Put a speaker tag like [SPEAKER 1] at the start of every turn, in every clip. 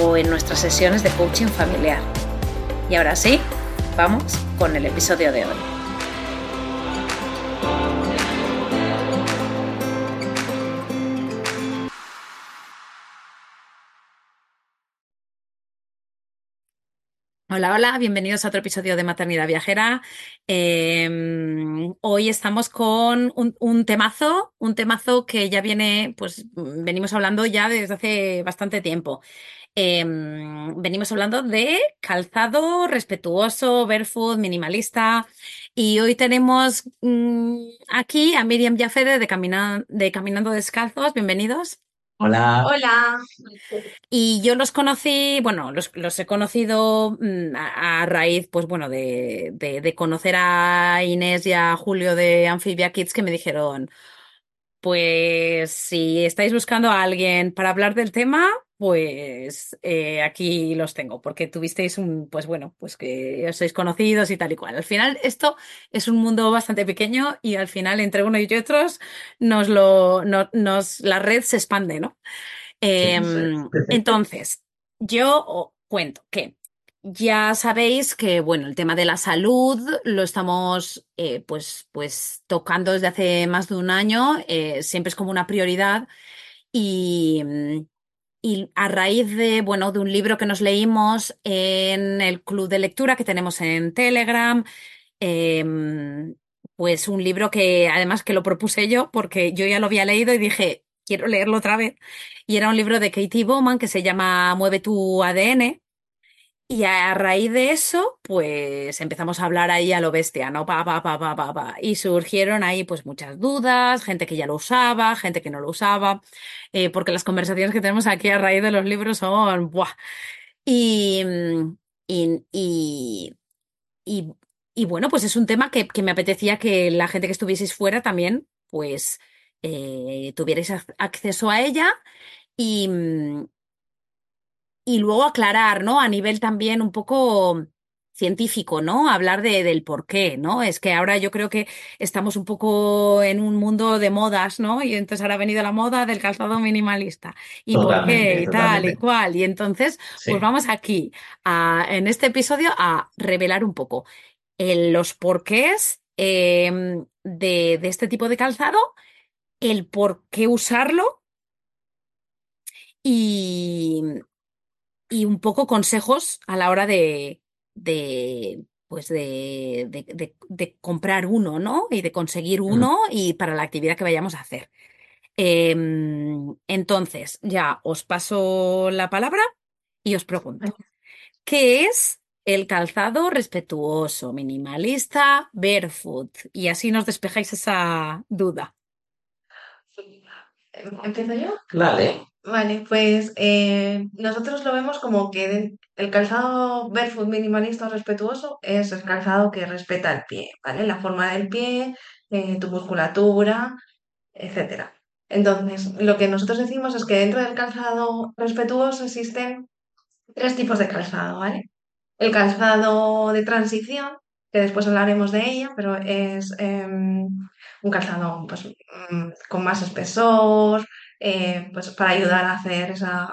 [SPEAKER 1] o en nuestras sesiones de coaching familiar. Y ahora sí, vamos con el episodio de hoy. Hola, hola, bienvenidos a otro episodio de Maternidad Viajera. Em, hoy estamos con un, un, temazo, un temazo que ya viene, pues venimos hablando ya desde hace bastante tiempo. Em, venimos hablando de calzado respetuoso, barefoot, minimalista. Y hoy tenemos mm, aquí a Miriam Jafede de, de Caminando Descalzos. Bienvenidos.
[SPEAKER 2] Hola.
[SPEAKER 3] Hola.
[SPEAKER 1] Y yo los conocí, bueno, los, he conocido mm, a, raíz, pues bueno, de, de, conocer a Inés y a Julio de Amphibia Kids que me dijeron, pues si estáis buscando a alguien para hablar del tema, pues eh, aquí los tengo, porque tuvisteis un, pues bueno, pues que os sois conocidos y tal y cual. Al final, esto es un mundo bastante pequeño y al final, entre uno y otros, nos lo, nos, la red se expande, ¿no? Em, entonces, yo cuento que ya sabéis que, bueno, el tema de la salud lo estamos, eh, pues, pues, tocando desde hace más de un año, eh, siempre es como una prioridad y y a raíz de, bueno, de un libro que nos leímos en el club de lectura que tenemos en Telegram, em, pues un libro que además que lo propuse yo porque yo ya lo había leído y dije, quiero leerlo otra vez. Y era un libro de Katie Bowman que se llama Mueve tu ADN y a raíz de eso, pues empezamos a hablar ahí a lo bestia, ¿no? Pa, pa, pa, pa, pa, pa. Y surgieron ahí pues muchas dudas, gente que ya lo usaba, gente que no lo usaba, eh, porque las conversaciones que tenemos aquí a raíz de los libros son, ¡buah! Y, y, y, bueno, pues es un tema que, que, me apetecía que la gente que estuvieseis fuera también, pues, eh, tuvierais acceso a ella. Y, y luego aclarar, ¿no? A nivel también un poco científico, ¿no? Hablar de, del por qué, ¿no? Es que ahora yo creo que estamos un poco en un mundo de modas, ¿no? Y entonces ahora ha venido la moda del calzado minimalista. ¿Y por qué? Y tal y cual. Y entonces, pues vamos aquí, a, en este episodio, a revelar un poco los porqués em, de, de este tipo de calzado, el por qué usarlo y, y un poco consejos a la hora de, de pues de, de, comprar uno, ¿no? Y de conseguir uno y para la actividad que vayamos a hacer. Em, entonces, ya os paso la palabra y os pregunto, ¿qué es el calzado respetuoso, minimalista, barefoot? Y así nos despejáis esa duda.
[SPEAKER 3] ¿Empiezo yo?
[SPEAKER 2] Vale.
[SPEAKER 3] Vale, pues eh, nosotros lo vemos como que el calzado barefoot minimalista respetuoso es el calzado que respeta el pie, ¿vale? La forma del pie, eh, tu musculatura, etcétera. Entonces, lo que nosotros decimos es que dentro del calzado respetuoso existen tres tipos de calzado, ¿vale? El calzado de transición, que después hablaremos de ella, pero es em, un calzado pues, mm, con más espesor, eh, pues para ayudar a hacer esa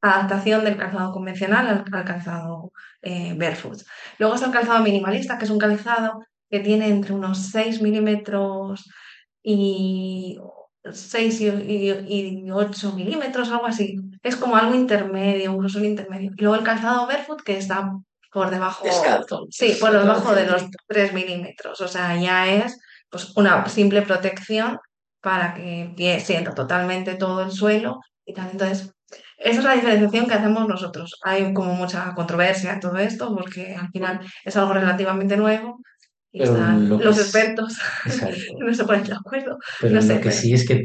[SPEAKER 3] adaptación del calzado convencional al, calzado eh, barefoot. Luego está el calzado minimalista, que es un calzado que tiene entre unos 6 milímetros y 6 y, y, y 8 milímetros, algo así. Es como algo intermedio, un grosor intermedio. Y luego el calzado barefoot que está por debajo,
[SPEAKER 2] Descalzo.
[SPEAKER 3] sí, por debajo de los
[SPEAKER 2] Sencillito.
[SPEAKER 3] 3 milímetros. O sea, ya es pues una simple protección para que sienta totalmente todo el suelo y tal. Entonces, esa es la diferenciación que hacemos nosotros. Hay como mucha controversia en todo esto porque al final es algo relativamente nuevo están los
[SPEAKER 2] es,
[SPEAKER 3] expertos no se ponen de acuerdo.
[SPEAKER 2] Pero
[SPEAKER 3] No
[SPEAKER 2] lo
[SPEAKER 3] sé,
[SPEAKER 2] que
[SPEAKER 3] pero
[SPEAKER 2] sí es que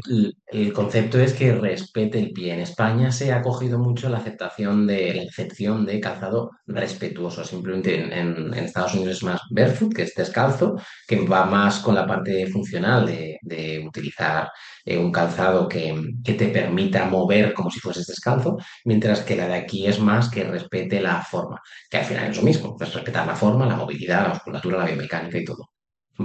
[SPEAKER 2] el concepto es que respete el pie. En España se ha cogido mucho la aceptación de la excepción de calzado respetuoso. Simplemente en, en- en Estados Unidos es más barefoot, que es descalzo, que va más con la parte funcional de, de utilizar eh, un calzado que, que te permita mover como si fueses descalzo, mientras que la de aquí es más que respete la forma, que al final es lo mismo, es respetar la forma, la movilidad, la musculatura, la biomecánica y todo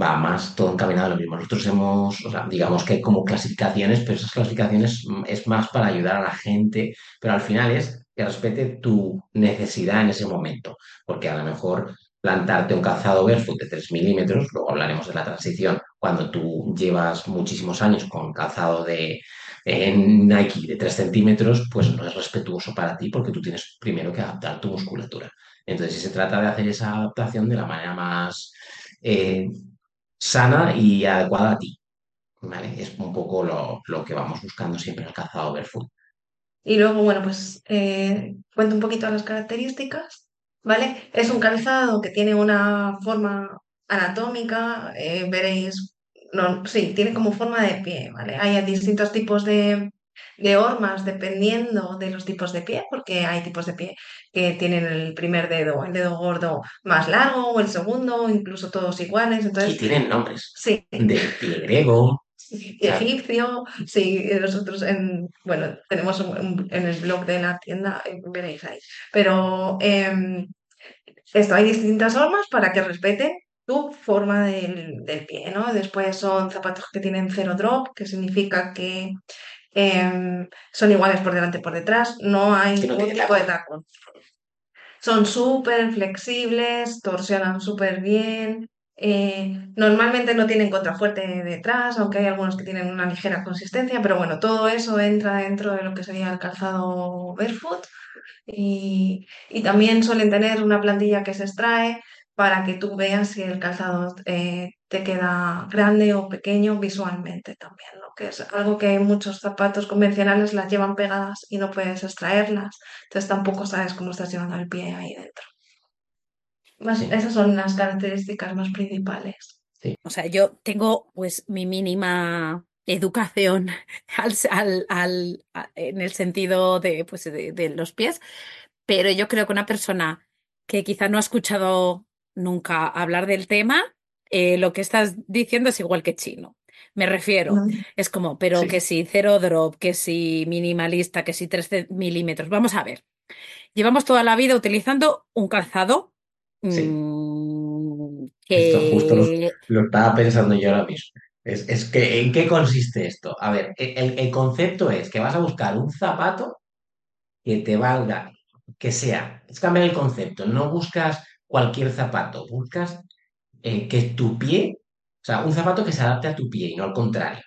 [SPEAKER 2] va más todo encaminado a lo mismo. Nosotros hemos, digamos que hay como clasificaciones, pero esas clasificaciones mm, es más para ayudar a la gente, pero al final es que respete tu necesidad en ese momento, porque a lo mejor plantarte un calzado barefoot de 3 milímetros, luego hablaremos de la transición, cuando tú llevas muchísimos años con calzado de eh, Nike de 3 centímetros, pues no es respetuoso para ti porque tú tienes primero que adaptar tu musculatura. Entonces, se trata de hacer esa adaptación de la manera más eh, sana y adecuada a ti, ¿vale? Es un poco lo, lo que vamos buscando siempre en el calzado barefoot.
[SPEAKER 3] Y luego, bueno, pues eh, cuento un poquito las características, ¿vale? Es un calzado que tiene una forma anatómica, eh, veréis, no, sí, tiene como forma de pie, ¿vale? Hay distintos tipos de, de hormas dependiendo de los tipos de pie, porque hay tipos de pie que tienen el primer dedo, el dedo gordo más largo, o el segundo, incluso todos iguales,
[SPEAKER 2] Y
[SPEAKER 3] entonces,
[SPEAKER 2] tienen nombres
[SPEAKER 3] sí.
[SPEAKER 2] de pie griego,
[SPEAKER 3] egipcio, sí, nosotros en, bueno, tenemos un- en el blog de la tienda, eh, veréis ahí, pero em, esto, hay distintas formas para que respeten tu forma del, del pie, ¿no? Después son zapatos que tienen cero drop, que significa que em, son iguales por delante y por detrás, no hay
[SPEAKER 2] no
[SPEAKER 3] ningún tipo de
[SPEAKER 2] tacón.
[SPEAKER 3] tacón. Son súper flexibles, torsionan súper bien. eh, normalmente no tienen contrafuerte detrás, aunque hay algunos que tienen una ligera consistencia, pero bueno, todo eso entra dentro de lo que sería el calzado barefoot. Y, y también suelen tener una plantilla que se extrae para que tú veas si el calzado eh, te queda grande o pequeño visualmente también, ¿no? Que es algo que muchos zapatos convencionales las llevan pegadas y no puedes extraerlas. Entonces tampoco sabes cómo estás llevando el pie ahí dentro. Más-
[SPEAKER 2] Sí,
[SPEAKER 3] esas son las características más principales.
[SPEAKER 2] sí.
[SPEAKER 1] O sea, yo tengo pues mi mínima educación al, al- al- a- en el sentido de, pues, de, de los pies, pero yo creo que una persona que quizá no ha escuchado nunca hablar del tema, eh, lo que estás diciendo es igual que chino. Me refiero, es como, pero que si cero drop, que si minimalista, que si 13 milímetros. Vamos a ver, llevamos toda la vida utilizando un calzado
[SPEAKER 2] Sí.
[SPEAKER 1] mm,
[SPEAKER 2] Esto justo lo,
[SPEAKER 1] que
[SPEAKER 2] lo estaba pensando yo ahora mismo. Es, es que, ¿en qué consiste esto? A ver, e, el, el concepto es que vas a buscar un zapato que te valga, que sea, es cambiar el concepto, no buscas cualquier zapato, buscas eh, que tu pie, o sea, un zapato que se adapte a tu pie y no al contrario.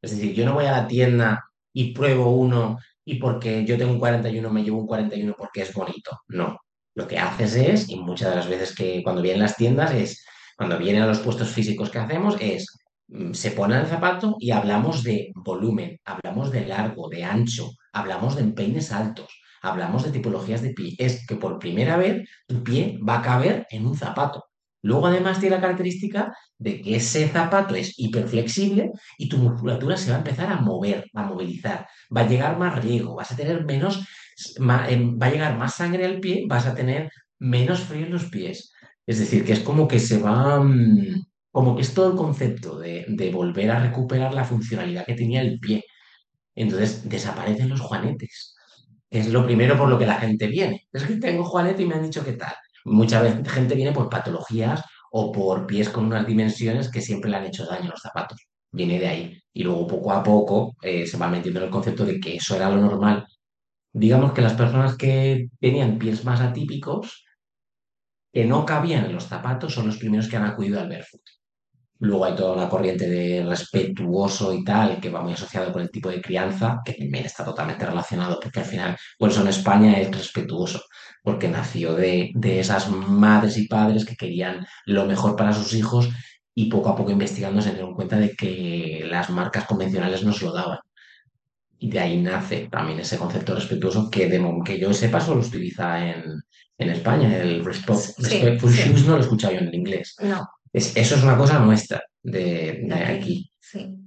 [SPEAKER 2] Es decir, yo no voy a la tienda y pruebo uno y porque yo tengo un 41 me llevo un 41 porque es bonito. No. Lo que haces es, y muchas de las veces que cuando vienen las tiendas es, cuando vienen a los puestos físicos que hacemos es, mm, se pone el zapato y hablamos de volumen, hablamos de largo, de ancho, hablamos de empeines altos, hablamos de tipologías de pie. Es que por primera vez tu pie va a caber en un zapato. Luego además tiene la característica de que ese zapato es hiperflexible y tu musculatura se va a empezar a mover, a movilizar. Va a llegar más riego, vas a tener menos, em, va a llegar más sangre al pie, vas a tener menos frío en los pies. Es decir, que es como que se va, mm, como que es todo el concepto de, de volver a recuperar la funcionalidad que tenía el pie. Entonces desaparecen los juanetes. Es lo primero por lo que la gente viene. Es que tengo juanete y me han dicho qué tal. Mucha vez gente viene por patologías o por pies con unas dimensiones que siempre le han hecho daño a los zapatos. Viene de ahí. Y luego poco a poco eh, se va metiendo en el concepto de que eso era lo normal. Digamos que las personas que tenían pies más atípicos, que no cabían en los zapatos, son los primeros que han acudido al barefoot. Luego hay toda una corriente de respetuoso y tal, que va muy asociado con el tipo de crianza, que también está totalmente relacionado, porque al final, por eso en España es respetuoso, porque nació de, de esas madres y padres que querían lo mejor para sus hijos y poco a poco investigando se dieron cuenta de que las marcas convencionales no se lo daban. Y de ahí nace también ese concepto respetuoso que, de, que yo sepa solo se utiliza en, en España. El respo-
[SPEAKER 3] Sí,
[SPEAKER 2] respectful
[SPEAKER 3] sí.
[SPEAKER 2] shoes no lo he escuchado yo en el inglés.
[SPEAKER 3] No,
[SPEAKER 2] Es- eso es una cosa nuestra de,
[SPEAKER 3] aquí.
[SPEAKER 2] aquí.
[SPEAKER 3] Sí.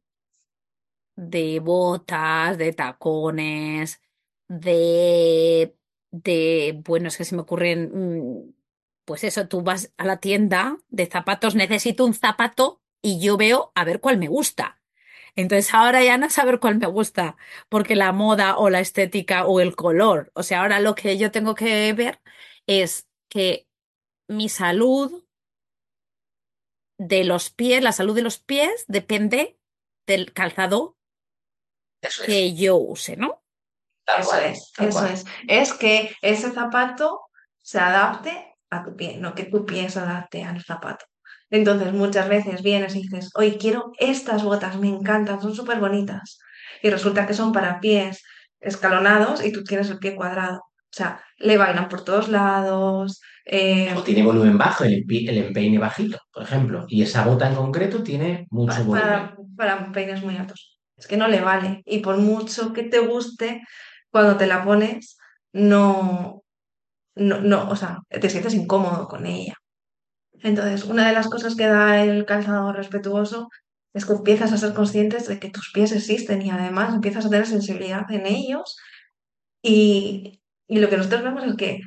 [SPEAKER 1] de botas, de tacones, de, de, bueno, es que se me ocurren, mm, pues eso, tú vas a la tienda de zapatos, necesito un zapato y yo veo a ver cuál me gusta. Entonces ahora ya no saber cuál me gusta, porque la moda o la estética o el color, o sea, ahora lo que yo tengo que ver es que mi salud de los pies, la salud de los pies depende del calzado
[SPEAKER 2] Eso es,
[SPEAKER 1] que yo use, ¿no?
[SPEAKER 2] tal
[SPEAKER 3] Eso
[SPEAKER 2] cual,
[SPEAKER 3] es,
[SPEAKER 2] tal
[SPEAKER 3] eso
[SPEAKER 2] cual.
[SPEAKER 3] es. Es que ese zapato se adapte a tu pie, no que tu pie se adapte al zapato. Entonces, muchas veces vienes y dices, hoy quiero estas botas, me encantan, son súper bonitas. Y resulta que son para pies escalonados y tú tienes el pie cuadrado. O sea, le bailan por todos lados. Eh,
[SPEAKER 2] O tiene volumen bajo, el, el empeine bajito, por ejemplo. Y esa bota en concreto tiene mucho
[SPEAKER 3] pa-
[SPEAKER 2] volumen.
[SPEAKER 3] para, para peines muy altos. Es que no le vale. Y por mucho que te guste, cuando te la pones, no, no, no, o sea, te sientes incómodo con ella. Entonces, una de las cosas que da el calzado respetuoso es que empiezas a ser conscientes de que tus pies existen y además empiezas a tener sensibilidad en ellos y, y lo que nosotros vemos es que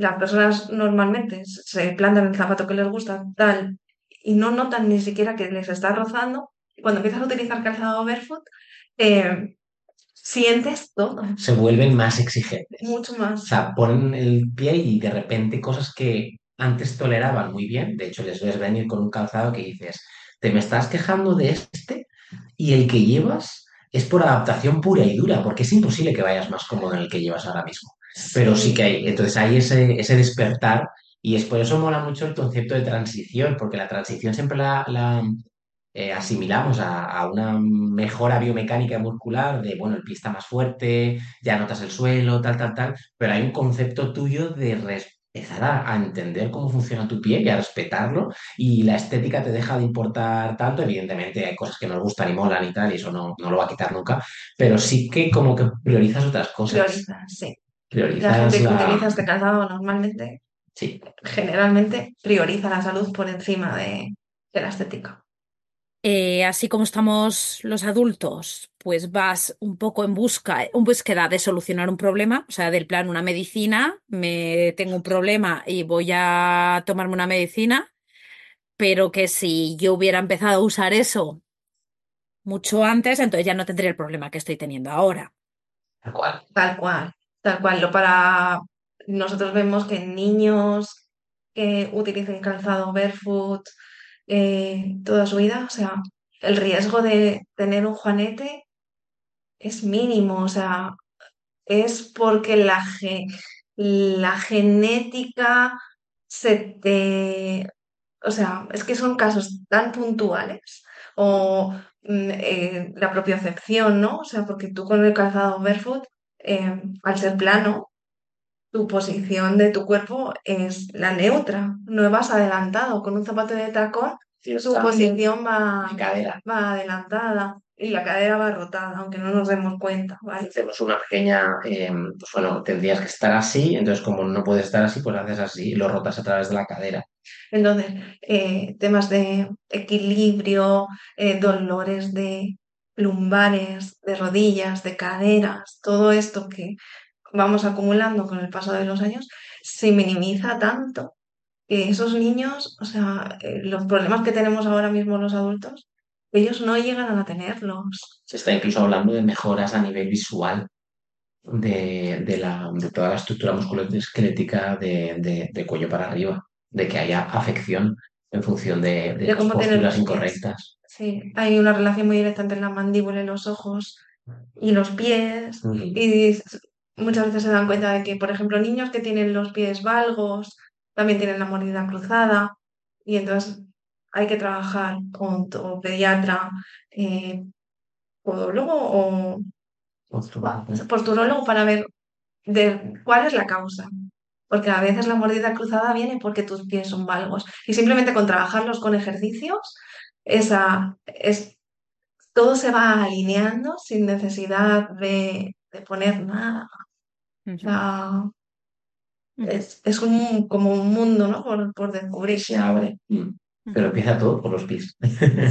[SPEAKER 3] las personas normalmente se plantan el zapato que les gusta tal y no notan ni siquiera que les está rozando. Cuando empiezas a utilizar calzado barefoot, eh, sientes todo,
[SPEAKER 2] Se vuelven más exigentes.
[SPEAKER 3] mucho
[SPEAKER 2] O
[SPEAKER 3] más.
[SPEAKER 2] sea, ponen el pie y de repente cosas que antes toleraban muy bien. De hecho, les ves venir con un calzado que dices, te me estás quejando de este y el que llevas es por adaptación pura y dura, porque es imposible que vayas más cómodo en el que llevas ahora mismo. Pero sí que hay, entonces hay ese, ese despertar y es por eso mola mucho el concepto de transición, porque la transición siempre la, la, eh, asimilamos a, a una mejora biomecánica muscular de, bueno, el pie está más fuerte, ya notas el suelo, tal, tal, tal, pero hay un concepto tuyo de empezar a, a entender cómo funciona tu pie y a respetarlo y la estética te deja de importar tanto, evidentemente hay cosas que nos gustan y molan y tal, y eso no, no lo va a quitar nunca, pero sí que como que priorizas otras cosas,
[SPEAKER 3] prioriza, sí. La
[SPEAKER 2] priorizas
[SPEAKER 3] gente que
[SPEAKER 2] la...
[SPEAKER 3] utiliza este calzado normalmente,
[SPEAKER 2] Sí,
[SPEAKER 3] generalmente, prioriza la salud por encima de, de la estética.
[SPEAKER 1] Eh, así como estamos los adultos, pues vas un poco en busca, en búsqueda de solucionar un problema, o sea, del plan una medicina, me tengo un problema y voy a tomarme una medicina, pero que si yo hubiera empezado a usar eso mucho antes, entonces ya no tendría el problema que estoy teniendo ahora.
[SPEAKER 2] tal cual.
[SPEAKER 3] Tal cual, tal cual. Lo para nosotros vemos que niños que utilicen calzado barefoot eh, toda su vida, o sea, el riesgo de tener un juanete es mínimo, o sea, es porque la, la genética se te... O sea, es que son casos tan puntuales o mm, eh, la propiocepción, ¿no? O sea, porque tú con el calzado barefoot, eh, al ser plano, tu posición de tu cuerpo es la neutra, no vas adelantado. Con un zapato de tacón, su
[SPEAKER 2] también
[SPEAKER 3] posición va, va adelantada y la cadera va rotada, aunque no nos demos cuenta, ¿vale?
[SPEAKER 2] hacemos una pequeña, eh, pues bueno, tendrías que estar así, entonces como no puedes estar así, pues haces así y lo rotas a través de la cadera.
[SPEAKER 3] Entonces, eh, temas de equilibrio, eh, dolores de lumbares, de rodillas, de caderas, todo esto que vamos acumulando con el paso de los años, se minimiza tanto que esos niños, o sea, eh, los problemas que tenemos ahora mismo los adultos, ellos no llegan a tenerlos.
[SPEAKER 2] Se está incluso hablando de mejoras a nivel visual de, de la, de toda la estructura musculoesquelética de, de, de cuello para arriba, de que haya afección en función de, de
[SPEAKER 3] De
[SPEAKER 2] las
[SPEAKER 3] cómo
[SPEAKER 2] posturas incorrectas.
[SPEAKER 3] Sí, hay una relación muy directa entre la mandíbula y los ojos y los pies. Y muchas veces se dan cuenta de que, por ejemplo, niños que tienen los pies valgos también tienen la mordida cruzada. Y entonces hay que trabajar con tu pediatra, eh, podólogo o posturólogo para ver de cuál es la causa. Porque a veces la mordida cruzada viene porque tus pies son valgos. Y simplemente con trabajarlos con ejercicios, esa, es, todo se va alineando sin necesidad de, de poner nada. O sea, es, es un, como un mundo, ¿no? Por, por descubrir.
[SPEAKER 2] Se abre. Pero empieza todo por los pies.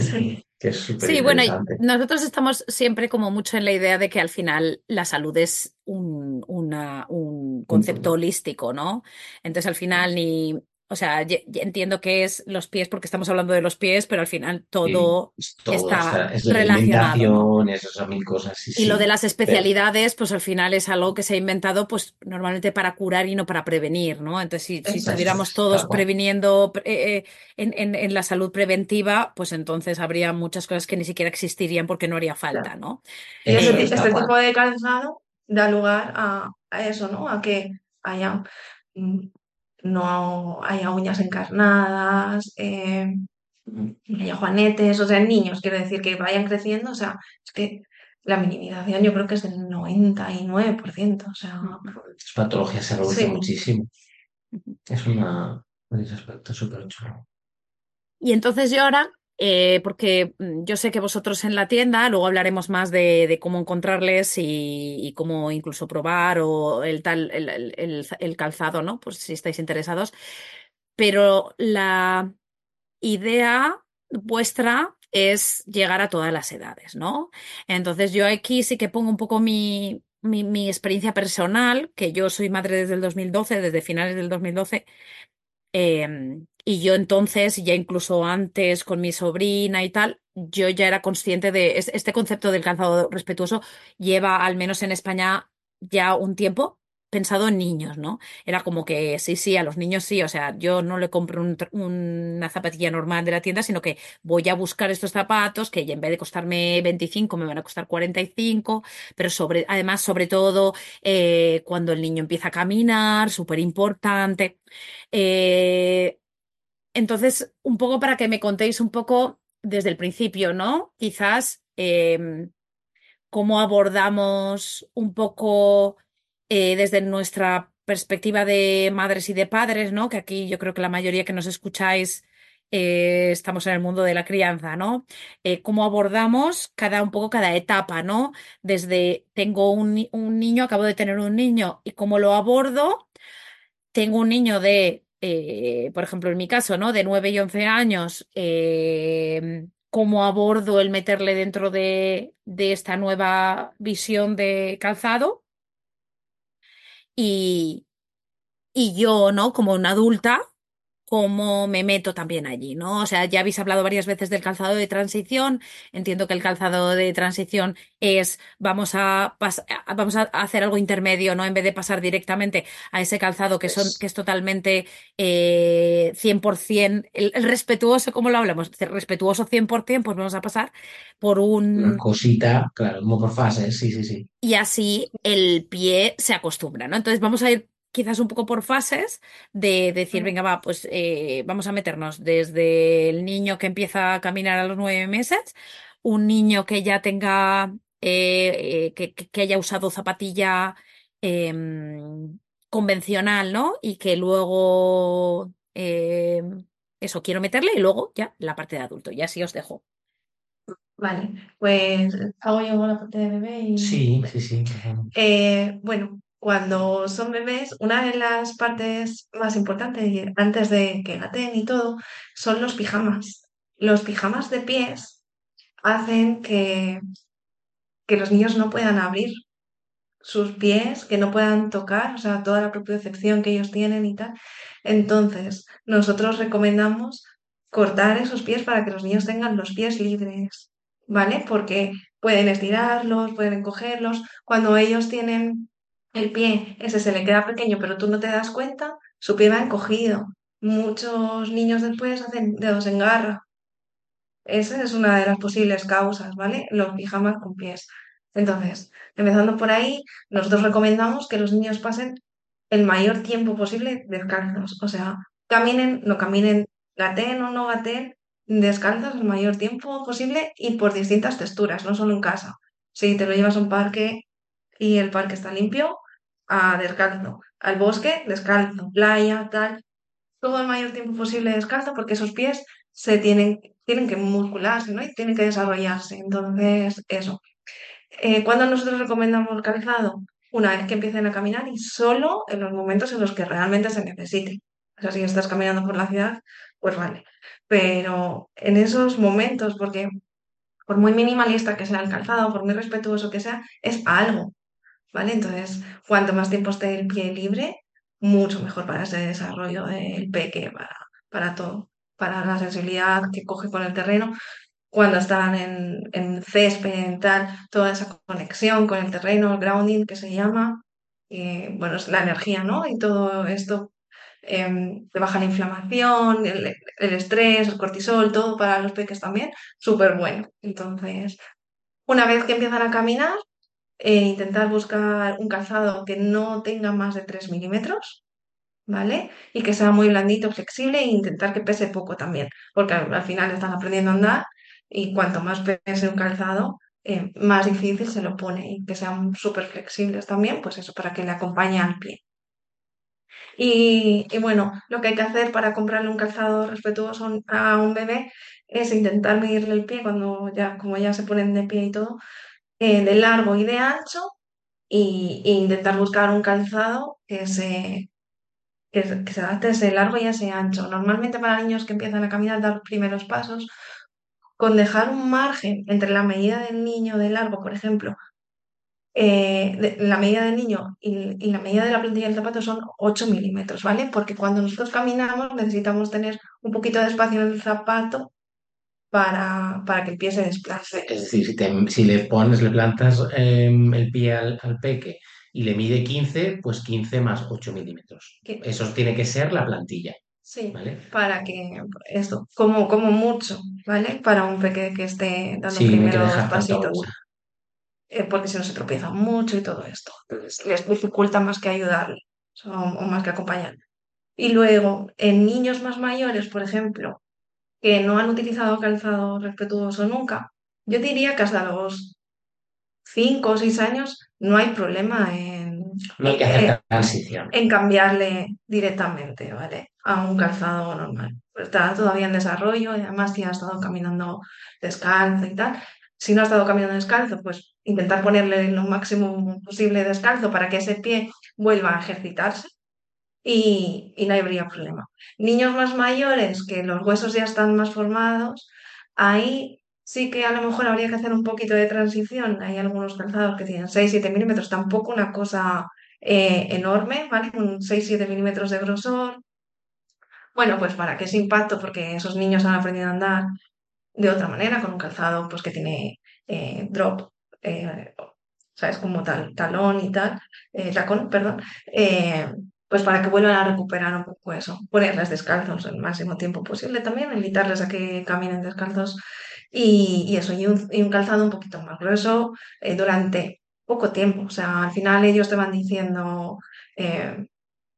[SPEAKER 3] Sí.
[SPEAKER 2] que es súper
[SPEAKER 1] Sí, bueno, nosotros estamos siempre como mucho en la idea de que al final la salud es un, una- un concepto holístico, ¿no? Entonces al final ni, o sea, entiendo que es los pies porque estamos hablando de los pies, pero al final todo
[SPEAKER 2] Es todo,
[SPEAKER 1] está
[SPEAKER 2] está- es la
[SPEAKER 1] relacionado, ¿no?
[SPEAKER 2] alimentación, esas son mil cosas, sí,
[SPEAKER 1] Y lo de las especialidades, pues al final es algo que se ha inventado, pues normalmente para curar y no para prevenir, ¿no? Entonces, si, si estuviéramos todos
[SPEAKER 2] cual.
[SPEAKER 1] previniendo eh, eh, en, en- en la salud preventiva, pues entonces habría muchas cosas que ni siquiera existirían porque no haría falta, ¿no?
[SPEAKER 3] Y ese, este tipo de calzado da lugar a, a eso, ¿no? A que haya, mm, no haya uñas encarnadas, eh, haya juanetes, o sea, niños, quiero decir, que vayan creciendo, o sea, es que la minimización yo creo que es del 99%, o sea,
[SPEAKER 2] Las patologías se reducen
[SPEAKER 3] sí.
[SPEAKER 2] muchísimo. Es una, ese aspecto súper chulo.
[SPEAKER 1] Y entonces yo ahora, eh, porque mm, yo sé que vosotros en la tienda, luego hablaremos más de, cómo encontrarles y, cómo incluso probar o el tal, el, calzado, ¿no? Pues si estáis interesados. Pero la idea vuestra es llegar a todas las edades, ¿no? Entonces yo aquí sí que pongo un poco mi, mi, experiencia personal, que yo soy madre desde el 2012, desde finales del 2012. Eh, y yo entonces, ya incluso antes con mi sobrina y tal, yo ya era consciente de es- este concepto del calzado respetuoso lleva al menos en España ya un tiempo pensado en niños, ¿no? Era como que sí, sí, a los niños sí, o sea, yo no le compro una zapatilla normal de la tienda, sino que voy a buscar estos zapatos que en vez de costarme 25 me van a costar 45, pero sobre, además, sobre todo eh, cuando el niño empieza a caminar, súper importante. Eh, entonces, un poco para que me contéis un poco desde el principio, ¿no? Quizás em, cómo abordamos un poco eh, desde nuestra perspectiva de madres y de padres, ¿no? Que aquí yo creo que la mayoría que nos escucháis eh, estamos en el mundo de la crianza, ¿no? Eh, cómo abordamos cada un poco cada etapa, ¿no? Desde tengo un, ni- un niño, acabo de tener un niño y cómo lo abordo tengo un niño de, eh, por ejemplo, en mi caso, ¿no? De 9 y 11 años, eh, ¿cómo abordo el meterle dentro de, de esta nueva visión de calzado? Y, y yo, ¿no? Como una adulta, ¿cómo me meto también allí, ¿no? O sea, ya habéis hablado varias veces del calzado de transición. Entiendo que el calzado de transición es, vamos a, vamos a hacer algo intermedio, ¿no? En vez de pasar directamente a ese calzado que, son,
[SPEAKER 2] Es-
[SPEAKER 1] que es totalmente eh, 100%, el, el respetuoso, ¿cómo lo hablamos? Respetuoso 100%, pues vamos a pasar por
[SPEAKER 2] Una
[SPEAKER 1] un...
[SPEAKER 2] cosita, claro, como por fases, sí, sí, sí.
[SPEAKER 1] Y así el pie se acostumbra, ¿no? Entonces vamos a ir quizás un poco por fases de decir, venga, va, pues eh, vamos a meternos desde el niño que empieza a caminar a los nueve meses, un niño que ya tenga, eh, eh, que, haya usado zapatilla em, convencional, ¿no? Y que luego, em, eso, quiero meterle y luego ya la parte de adulto, y así os dejo.
[SPEAKER 3] Vale, pues hago yo la parte de bebé y...
[SPEAKER 2] Sí, sí, sí.
[SPEAKER 3] Eh, bueno, cuando son bebés, una de las partes más importantes, antes de que gateen y todo, son los pijamas. Los pijamas de pies hacen que, que los niños no puedan abrir sus pies, que no puedan tocar, o sea, toda la propiocepción que ellos tienen y tal. Entonces, nosotros recomendamos cortar esos pies para que los niños tengan los pies libres, ¿vale? Porque pueden estirarlos, pueden encogerlos. Cuando ellos tienen el pie, ese se le queda pequeño, pero tú no te das cuenta, su pie va encogido. Muchos niños después hacen dedos en garra. Esa es una de las posibles causas, ¿vale? Los pijamas con pies. Entonces, empezando por ahí, nosotros recomendamos que los niños pasen el mayor tiempo posible descalzos. O sea, caminen, no caminen, gateen o no gateen, descalzos el mayor tiempo posible y por distintas texturas, no solo en casa. Si te lo llevas a un parque y el parque está limpio, a descalzo. Al bosque, descalzo. Playa, tal. Todo el mayor tiempo posible descalzo porque esos pies se tienen, tienen que muscularse, ¿no? Y tienen que desarrollarse. Entonces, eso. Eh, ¿cuándo nosotros recomendamos el calzado? Una vez que empiecen a caminar y solo en los momentos en los que realmente se necesite. O sea, si estás caminando por la ciudad, pues vale. Pero en esos momentos, porque por muy minimalista que sea el calzado, por muy respetuoso que sea, es algo, ¿vale? Entonces, cuanto más tiempo esté el pie libre, mucho mejor para ese desarrollo del peque, para, para todo, para la sensibilidad que coge con el terreno cuando estaban en, en césped, en tal, toda esa conexión con el terreno, el grounding que se llama, bueno, es la energía, ¿no? Y todo esto te baja la inflamación, el, el estrés, el cortisol, todo para los peques también, súper bueno. Entonces, una vez que empiezan a caminar, eh, intentar buscar un calzado que no tenga más de 3 milímetros, ¿vale? Y que sea muy blandito, flexible e intentar que pese poco también, porque al, al final están aprendiendo a andar y cuanto más pese un calzado, eh, más difícil se lo pone y que sean súper flexibles también, pues eso, para que le acompañe al pie. Y, y bueno, lo que hay que hacer para comprarle un calzado respetuoso a un bebé es intentar medirle el pie cuando ya, como ya se ponen de pie y todo, eh, de largo y de ancho, y, y intentar buscar un calzado que se, que, se- adapte a ese largo y a ese ancho. Normalmente para niños que empiezan a caminar, dar los primeros pasos, con dejar un margen entre la medida del niño de largo, por ejemplo, eh, la medida del niño y, y la medida de la plantilla del zapato son 8 milímetros, ¿vale? Porque cuando nosotros caminamos necesitamos tener un poquito de espacio en el zapato para, para que el pie se desplace.
[SPEAKER 2] Es decir, si, te- si le pones, le plantas em, el pie al, al peque y le mide 15, pues 15 más 8 milímetros.
[SPEAKER 3] Que-
[SPEAKER 2] Eso tiene que ser la plantilla,
[SPEAKER 3] Sí,
[SPEAKER 2] ¿vale?
[SPEAKER 3] para que eso, como, como mucho, ¿vale? Para un peque que esté dando
[SPEAKER 2] Sí, tanta
[SPEAKER 3] pasitos. eh, porque si no se tropieza mucho y todo esto. Entonces, les dificulta más que ayudarle o, o más que acompañar. Y luego, en niños más mayores, por ejemplo, que no han utilizado calzado respetuoso nunca, yo diría que hasta los 5 o 6 años no hay problema en,
[SPEAKER 2] No hay que
[SPEAKER 3] eh,
[SPEAKER 2] transición.
[SPEAKER 3] en cambiarle directamente, ¿vale? A un calzado normal. Está todavía en desarrollo y además si ha estado caminando descalzo y tal. Si no ha estado caminando descalzo, pues intentar ponerle lo máximo posible descalzo para que ese pie vuelva a ejercitarse y, no habría problema. Niños más mayores, que los huesos ya están más formados, ahí sí que a lo mejor habría que hacer un poquito de transición. Hay algunos calzados que tienen 6-7 milímetros, tampoco una cosa eh, enorme, ¿vale? Un 6-7 milímetros de grosor. Bueno, pues para que ese impacto, porque esos niños han aprendido a andar de otra manera, con un calzado pues que tiene eh, drop, eh, ¿sabes? Como tal, talón y tal, tacón, perdón, pues para que vuelvan a recuperar un poco eso, ponerles descalzos el máximo tiempo posible también, invitarles a que caminen descalzos y, eso, y un, y un calzado un poquito más grueso eh, durante poco tiempo, o sea, al final ellos te van diciendo... eh,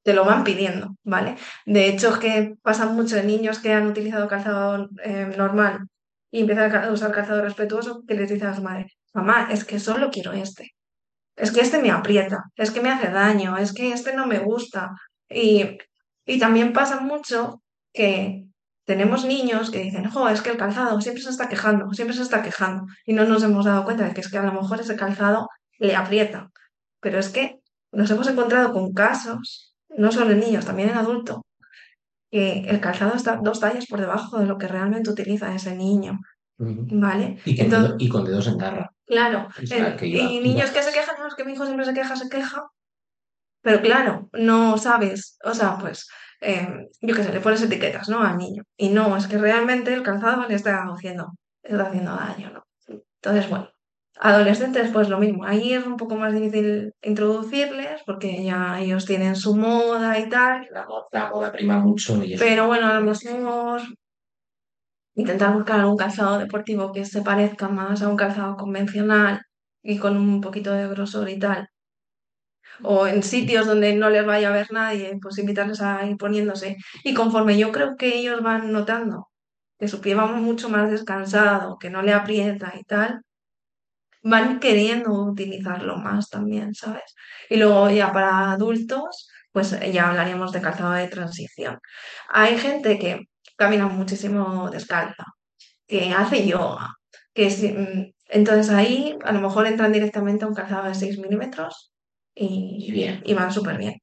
[SPEAKER 3] te lo van pidiendo, ¿vale? De hecho, es que pasa mucho de niños que han utilizado calzado eh, normal y empiezan a usar calzado respetuoso que les dicen a su madre, mamá, es que solo quiero este, es que este me aprieta, es que me hace daño, es que este no me gusta. Y, y también pasa mucho que tenemos niños que dicen, jo, es que el calzado siempre se está quejando, siempre se está quejando y no nos hemos dado cuenta de que es que a lo mejor ese calzado le aprieta. Pero es que nos hemos encontrado con casos, no solo en niños, también en adultos, que el calzado está dos tallas por debajo de lo que realmente utiliza ese niño. ¿vale? Entonces,
[SPEAKER 2] y con dedos en garra.
[SPEAKER 3] Claro,
[SPEAKER 2] que iba-
[SPEAKER 3] y niños
[SPEAKER 2] iba-
[SPEAKER 3] que se quejan, no, es que mi hijo siempre se queja, se queja, pero claro, no sabes, o sea, pues, eh, yo qué sé, le pones etiquetas, ¿no? Al niño. Y no, es que realmente el calzado le está haciendo, le está haciendo daño, ¿no? Entonces, bueno, adolescentes, pues lo mismo. Ahí es un poco más difícil introducirles porque ya ellos tienen su moda y tal.
[SPEAKER 2] La moda, la moda prima mucho y.
[SPEAKER 3] Pero bueno, a lo mejor intentar buscar algún calzado deportivo que se parezca más a un calzado convencional y con un poquito de grosor y tal. O en sitios donde no les vaya a ver nadie, pues invitarles a ir poniéndose. Y conforme yo creo que ellos van notando que su pie va mucho más descansado, que no le aprieta y tal, van queriendo utilizarlo más también, ¿sabes? Y luego ya para adultos, pues ya hablaríamos de calzado de transición. Hay gente que camina muchísimo descalza, que hace yoga, que si- mm, entonces ahí a lo mejor entran directamente a un calzado de 6 milímetros y,
[SPEAKER 2] Y bien.
[SPEAKER 3] y van súper bien.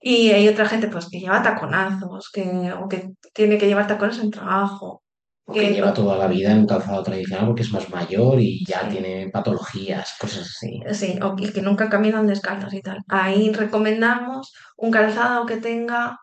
[SPEAKER 3] Y hay otra gente pues que lleva taconazos, que, o que tiene que llevar tacones en trabajo,
[SPEAKER 2] Porque
[SPEAKER 3] que
[SPEAKER 2] lleva toda la vida en un calzado tradicional porque es más mayor y ya
[SPEAKER 3] sí,
[SPEAKER 2] tiene patologías, cosas así.
[SPEAKER 3] sí, o que, que nunca caminan descalzos y tal. Ahí recomendamos un calzado que tenga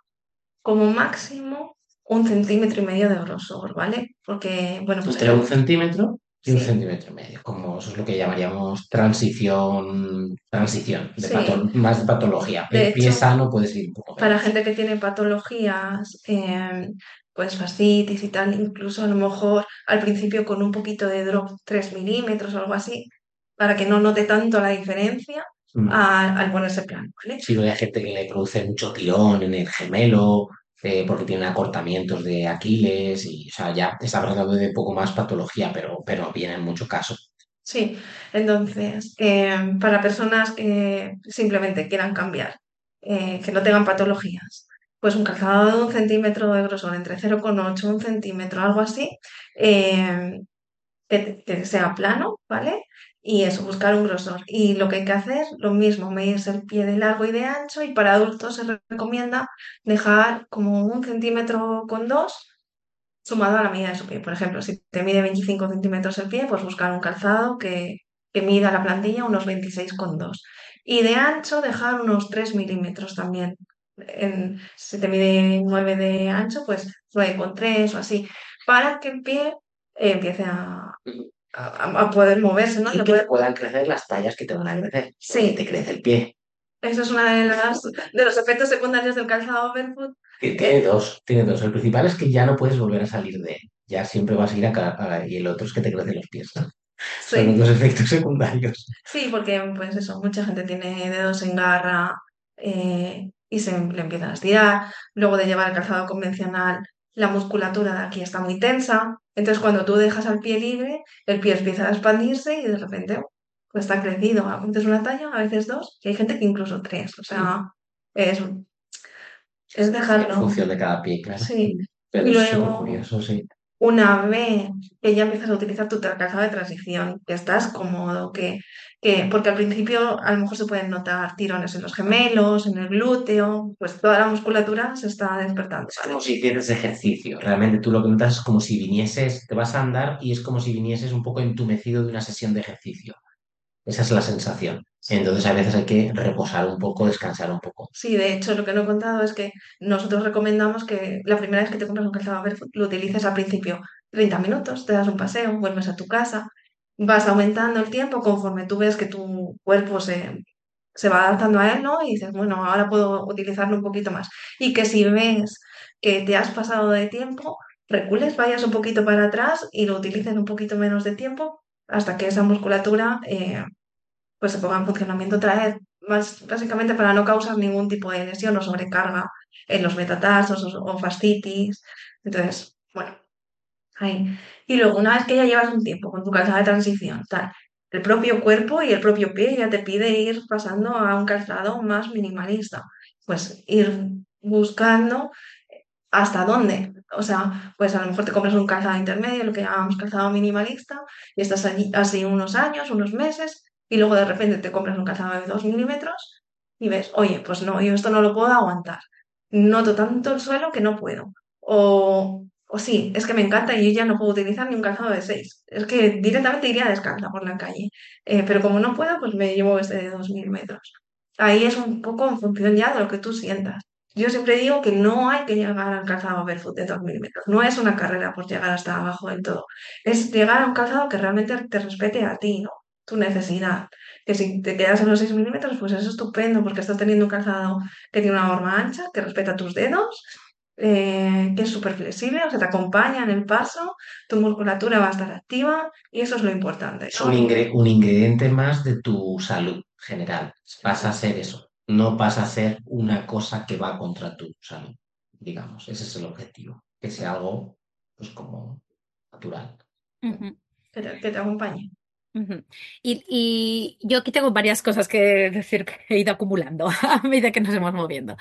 [SPEAKER 3] como máximo un centímetro y medio de grosor, ¿vale? Porque, bueno, pues
[SPEAKER 2] Entre un centímetro y un centímetro y medio, como eso es lo que llamaríamos transición, transición, de pato-
[SPEAKER 3] sí.
[SPEAKER 2] más de patología.
[SPEAKER 3] De
[SPEAKER 2] El pie sano puede ser un poco
[SPEAKER 3] para
[SPEAKER 2] menos.
[SPEAKER 3] gente que tiene patologías, eh, pues fascitis y tal, incluso a lo mejor al principio con un poquito de drop 3 milímetros o algo así, para que no note tanto la diferencia
[SPEAKER 2] Mm.
[SPEAKER 3] al, al ponerse plano, ¿vale?
[SPEAKER 2] Sí, hay gente que le produce mucho tirón en el gemelo, eh, porque tiene acortamientos de Aquiles y, o sea, ya estamos hablando de poco más patología, pero, pero viene en mucho caso.
[SPEAKER 3] Sí, entonces, eh, para personas que simplemente quieran cambiar, eh, que no tengan patologías, pues un calzado de un centímetro de grosor, entre 0,8 y un centímetro, algo así, que sea plano, ¿vale? Y eso, buscar un grosor. Y lo que hay que hacer, lo mismo, medirse el pie de largo y de ancho, y para adultos se recomienda dejar como un centímetro con dos sumado a la medida de su pie. Por ejemplo, si te mide 25 centímetros el pie, pues buscar un calzado que, que mida la plantilla unos 26,2. Y de ancho dejar unos 3 milímetros también. En- si te mide 9 de ancho, pues 9,3 o así, para que el pie eh, empiece a, a- a poder moverse, ¿no?
[SPEAKER 2] Y que puedan crecer las tallas que te van a crecer.
[SPEAKER 3] Sí.
[SPEAKER 2] Te crece el pie.
[SPEAKER 3] Eso es una de las de los efectos secundarios del calzado barefoot.
[SPEAKER 2] Que Tiene dos, tiene dos. El principal es que ya no puedes volver a salir de él. Ya siempre vas a ir a, ca- a- y el otro es que te crecen los pies. Son los
[SPEAKER 3] Sí.
[SPEAKER 2] dos efectos secundarios.
[SPEAKER 3] Sí, porque pues eso, mucha gente tiene dedos en garra eh, y se le empiezan a estirar. Luego de llevar el calzado convencional, la musculatura de aquí está muy tensa. Entonces cuando tú dejas al pie libre, el pie empieza a expandirse y de repente pues está crecido. A veces una talla, a veces dos, y hay gente que incluso tres. O sea, es, es
[SPEAKER 2] En
[SPEAKER 3] dejarlo.
[SPEAKER 2] función de cada pie, claro.
[SPEAKER 3] Sí.
[SPEAKER 2] Pero
[SPEAKER 3] Y
[SPEAKER 2] es
[SPEAKER 3] luego,
[SPEAKER 2] curioso, sí.
[SPEAKER 3] Una vez que ya empiezas a utilizar tu calzado de transición, que estás cómodo, que, que, porque al principio a lo mejor se pueden notar tirones en los gemelos, en el glúteo, pues toda la musculatura se está despertando.
[SPEAKER 2] Es como si hicieras ejercicio. Realmente tú lo que notas es como si vinieses, te vas a andar y es como si vinieses un poco entumecido de una sesión de ejercicio. Esa es la sensación. Entonces a veces hay que reposar un poco, descansar un poco.
[SPEAKER 3] Sí, de hecho, lo que no he contado es que nosotros recomendamos que la primera vez que te compras un calzado barefoot lo utilices al principio 30 minutos, te das un paseo, vuelves a tu casa, vas aumentando el tiempo conforme tú ves que tu cuerpo se, se va adaptando a él, ¿no? Y dices, bueno, ahora puedo utilizarlo un poquito más. Y que si ves que te has pasado de tiempo, recules, vayas un poquito para atrás y lo utilices un poquito menos de tiempo hasta que esa musculatura eh, pues se ponga en funcionamiento otra vez, más, básicamente para no causar ningún tipo de lesión o sobrecarga en los metatarsos o, fascitis. Entonces, bueno, ahí. Y luego, una vez que ya llevas un tiempo con tu calzado de transición, tal, el propio cuerpo y el propio pie ya te pide ir pasando a un calzado más minimalista. Pues ir buscando hasta dónde. O sea, pues a lo mejor te compras un calzado intermedio, lo que llamamos calzado minimalista, y estás allí así unos años, unos meses, y luego de repente te compras un calzado de 2 milímetros y ves, oye, pues no, yo esto no lo puedo aguantar. Noto tanto el suelo que no puedo. O, o sí, es que me encanta y yo ya no puedo utilizar ni un calzado de 6. Es que directamente iría descalza por la calle. Eh, pero como no puedo, pues me llevo este de 2 milímetros. Ahí es un poco en función ya de lo que tú sientas. Yo siempre digo que no hay que llegar al calzado barefoot de 2 milímetros. No es una carrera por llegar hasta abajo del todo. Es llegar a un calzado que realmente te respete a ti, ¿no? Tu necesidad. Que si te quedas en los 6 milímetros, pues es estupendo porque estás teniendo un calzado que tiene una forma ancha, que respeta tus dedos, eh, que es súper flexible, o sea, te acompaña en el paso, tu musculatura va a estar activa y eso es lo importante,
[SPEAKER 2] Es un, ingre- un ingrediente más de tu salud general. Pasa a ser eso. No pasa a ser una cosa que va contra tu salud, digamos. Ese es el objetivo. Que sea algo pues como natural.
[SPEAKER 1] Ujú,
[SPEAKER 3] Que te, que te acompañe.
[SPEAKER 1] Y, yo aquí tengo varias cosas que decir que he ido acumulando a medida que nos hemos moviendo.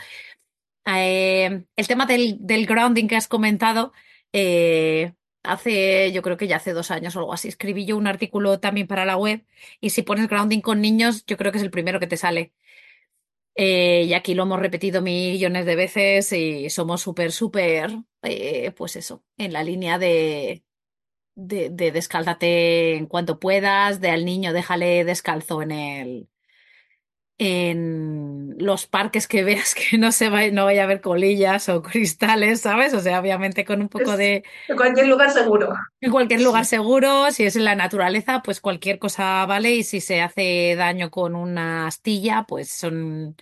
[SPEAKER 1] Eh, el tema del, grounding que has comentado, eh, hace, yo creo que ya hace dos años o algo así, escribí yo un artículo también para la web y si pones grounding con niños, yo creo que es el primero que te sale. Eh, y aquí lo hemos repetido millones de veces y somos súper, súper, pues eso, en la línea de, de, de descálzate en cuanto puedas, de al niño déjale descalzo en el, en los parques que veas que no se va, no vaya a haber colillas o cristales, ¿sabes? O sea, obviamente con un poco de,
[SPEAKER 3] en cualquier lugar seguro.
[SPEAKER 1] en cualquier lugar seguro, si es en la naturaleza, pues cualquier cosa vale y si se hace daño con una astilla, pues son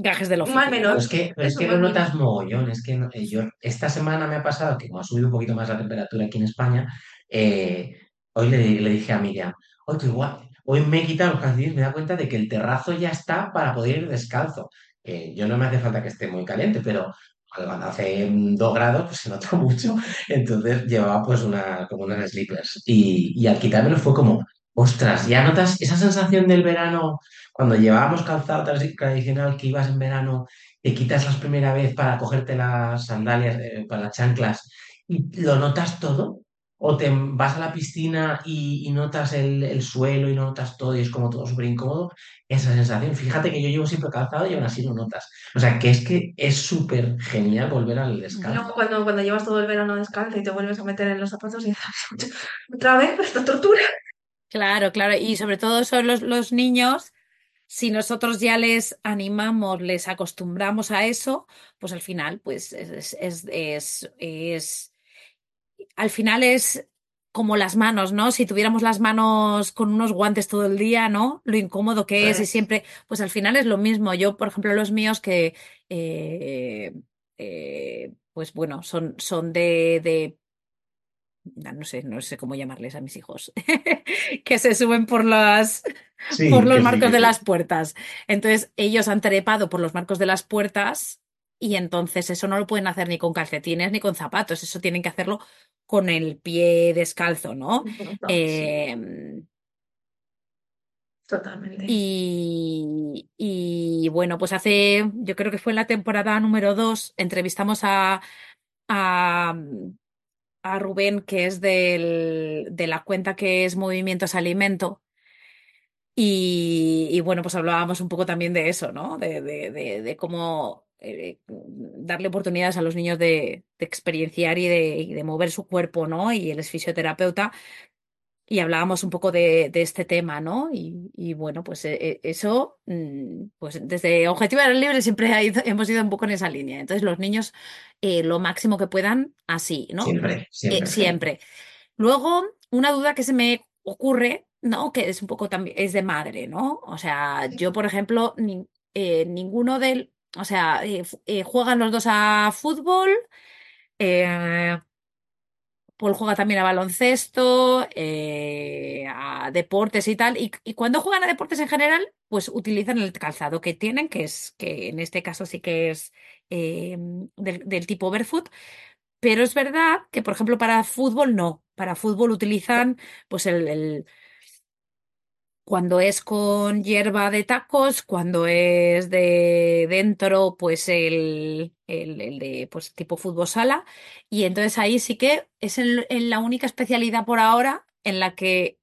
[SPEAKER 1] gajes
[SPEAKER 2] Pero
[SPEAKER 1] ¿no?
[SPEAKER 2] es
[SPEAKER 3] menor.
[SPEAKER 2] que, es que lo notas mogollón, es que eh, yo esta semana me ha pasado que como ha subido un poquito más la temperatura aquí en España, eh, hoy le, le dije a Miriam, oye, que igual, hoy me he quitado los calcetines, me he dado cuenta de que el terrazo ya está para poder ir descalzo. Eh, yo no me hace falta que esté muy caliente, pero cuando hace mm, dos grados, pues se nota mucho. Entonces llevaba pues una, como unas slippers. Y, y al quitármelo fue como, ostras, ya notas esa sensación del verano cuando llevábamos calzado tradi- tradicional que ibas en verano, te quitas la primera vez para cogerte las sandalias, eh, para las chanclas, y lo notas todo, o te vas a la piscina y, y notas el, el suelo y no notas todo y es como todo súper incómodo, esa sensación. Fíjate que yo llevo siempre calzado y aún así lo notas. O sea, que es que es súper genial volver al descalzo.
[SPEAKER 3] cuando, cuando llevas todo el verano descalzo y te vuelves a meter en los zapatos y dices, otra vez, esta tortura.
[SPEAKER 1] Claro, claro. Y sobre todo son los, los niños, si nosotros ya les animamos, les acostumbramos a eso, pues al final, pues es, es, es, es- al final es como las manos, ¿no? Si tuviéramos las manos con unos guantes todo el día, ¿no? Lo incómodo que es y siempre, pues al final es lo mismo. Yo, por ejemplo, los míos que, eh, eh, pues bueno, son, son de, de no sé, no sé cómo llamarles a mis hijos, que se suben por las, por los
[SPEAKER 2] sí,
[SPEAKER 1] marcos de
[SPEAKER 2] sí.
[SPEAKER 1] las puertas. Entonces, ellos han trepado por los marcos de las puertas y entonces eso no lo pueden hacer ni con calcetines ni con zapatos, eso tienen que hacerlo con el pie descalzo, ¿no?
[SPEAKER 3] sí,
[SPEAKER 1] Eh,
[SPEAKER 3] totalmente.
[SPEAKER 1] y, y bueno, pues hace, yo creo que fue en la temporada número dos, entrevistamos a, a, a Rubén, que es del, de la cuenta que es Movimientos Alimento. Y, y bueno, pues hablábamos un poco también de eso, ¿no? De, de, de, cómo eh, darle oportunidades a los niños de, experienciar y de, y de mover su cuerpo, ¿no? Y él es fisioterapeuta y hablábamos un poco de, de este tema, ¿no? Y, y bueno, pues eh, eh, eso, mm, pues desde Objetivo del Libre siempre ha ido- hemos ido un poco en esa línea. Entonces, los niños eh, lo máximo que puedan, así, ¿no?
[SPEAKER 2] Siempre,
[SPEAKER 1] Eh,
[SPEAKER 2] siempre, siempre.
[SPEAKER 1] siempre. Luego, una duda que se me ocurre, ¿no? Que es un poco también, es de madre, ¿no? O sea, yo, por ejemplo, ni- ninguno del, o sea, juegan los dos a fútbol, eh, Paul juega también a baloncesto, eh, a deportes y tal, y, cuando juegan a deportes en general, pues utilizan el calzado que tienen, que es, que en este caso sí que es eh, del, tipo barefoot, pero es verdad que, por ejemplo, para fútbol no. Para fútbol utilizan, pues, el- cuando es con hierba de tacos, cuando es de dentro, pues el, el, de, pues, tipo fútbol sala. Y entonces ahí sí que es en, la única especialidad por ahora en la que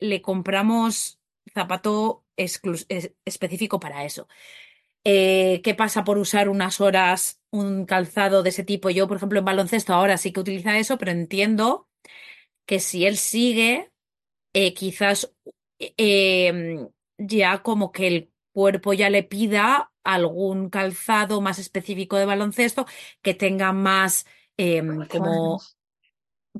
[SPEAKER 1] le compramos zapato específico para eso. Eh, ¿qué pasa por usar unas horas un calzado de ese tipo? Yo, por ejemplo, en baloncesto ahora sí que utiliza eso, pero entiendo que si él sigue, eh, quizás eh, em, ya como que el cuerpo ya le pida algún calzado más específico de baloncesto que tenga más em,
[SPEAKER 3] Amortiguación.
[SPEAKER 1] como,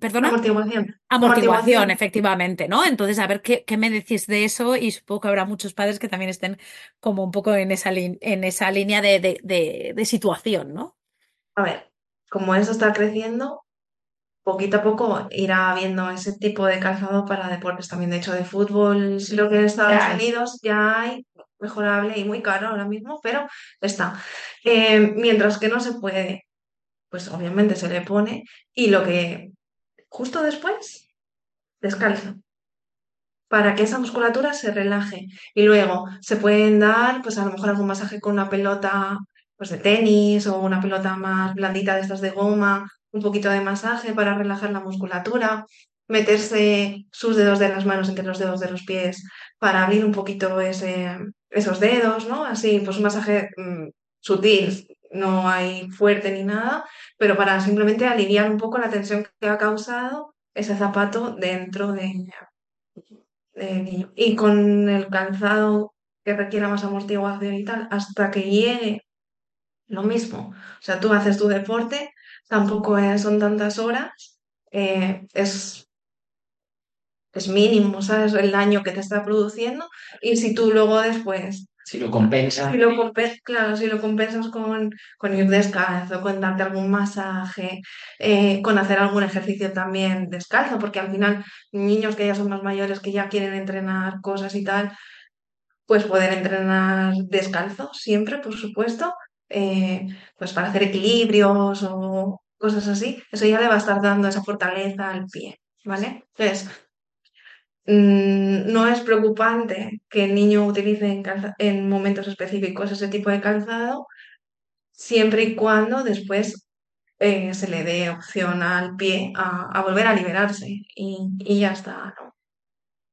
[SPEAKER 1] perdona,
[SPEAKER 3] Amortiguación.
[SPEAKER 1] amortiguación, efectivamente, ¿no? Entonces, a ver qué, qué me decís de eso y supongo que habrá muchos padres que también estén como un poco en esa, en esa línea de, de, de, de situación, ¿no?
[SPEAKER 3] A ver, como eso está creciendo, poquito a poco irá habiendo ese tipo de calzado para deportes también. De hecho, de fútbol, creo que en Estados
[SPEAKER 1] Ya.
[SPEAKER 3] Unidos ya hay mejorable y muy caro ahora mismo, pero está. Eh, mientras que no se puede pues obviamente se le pone y lo que justo después, descalzo, para que esa musculatura se relaje. Y luego se pueden dar, pues a lo mejor algún masaje con una pelota pues de tenis o una pelota más blandita de estas de goma, un poquito de masaje para relajar la musculatura, meterse sus dedos de las manos entre los dedos de los pies para abrir un poquito ese, esos dedos, ¿no? Así, pues un masaje mm, sutil, no hay fuerte ni nada, pero para simplemente aliviar un poco la tensión que ha causado ese zapato dentro de, del niño. Y con el calzado que requiera más amortiguación y tal, hasta que llegue lo mismo. O sea, tú haces tu deporte, tampoco es- son tantas horas, eh, es, es mínimo, ¿sabes? El daño que te está produciendo. Y si tú luego después
[SPEAKER 2] Si lo compensa.
[SPEAKER 3] Si lo claro, si lo compensas con, con ir descalzo, con darte algún masaje, eh, con hacer algún ejercicio también descalzo, porque al final niños que ya son más mayores, que ya quieren entrenar cosas y tal, pues poder entrenar descalzo siempre, por supuesto, eh, pues para hacer equilibrios o cosas así, eso ya le va a estar dando esa fortaleza al pie, ¿vale? Entonces, Mm, no es preocupante que el niño utilice en, momentos específicos ese tipo de calzado, siempre y cuando después eh, se le dé opción al pie a, a volver a liberarse y, y ya está, ¿no?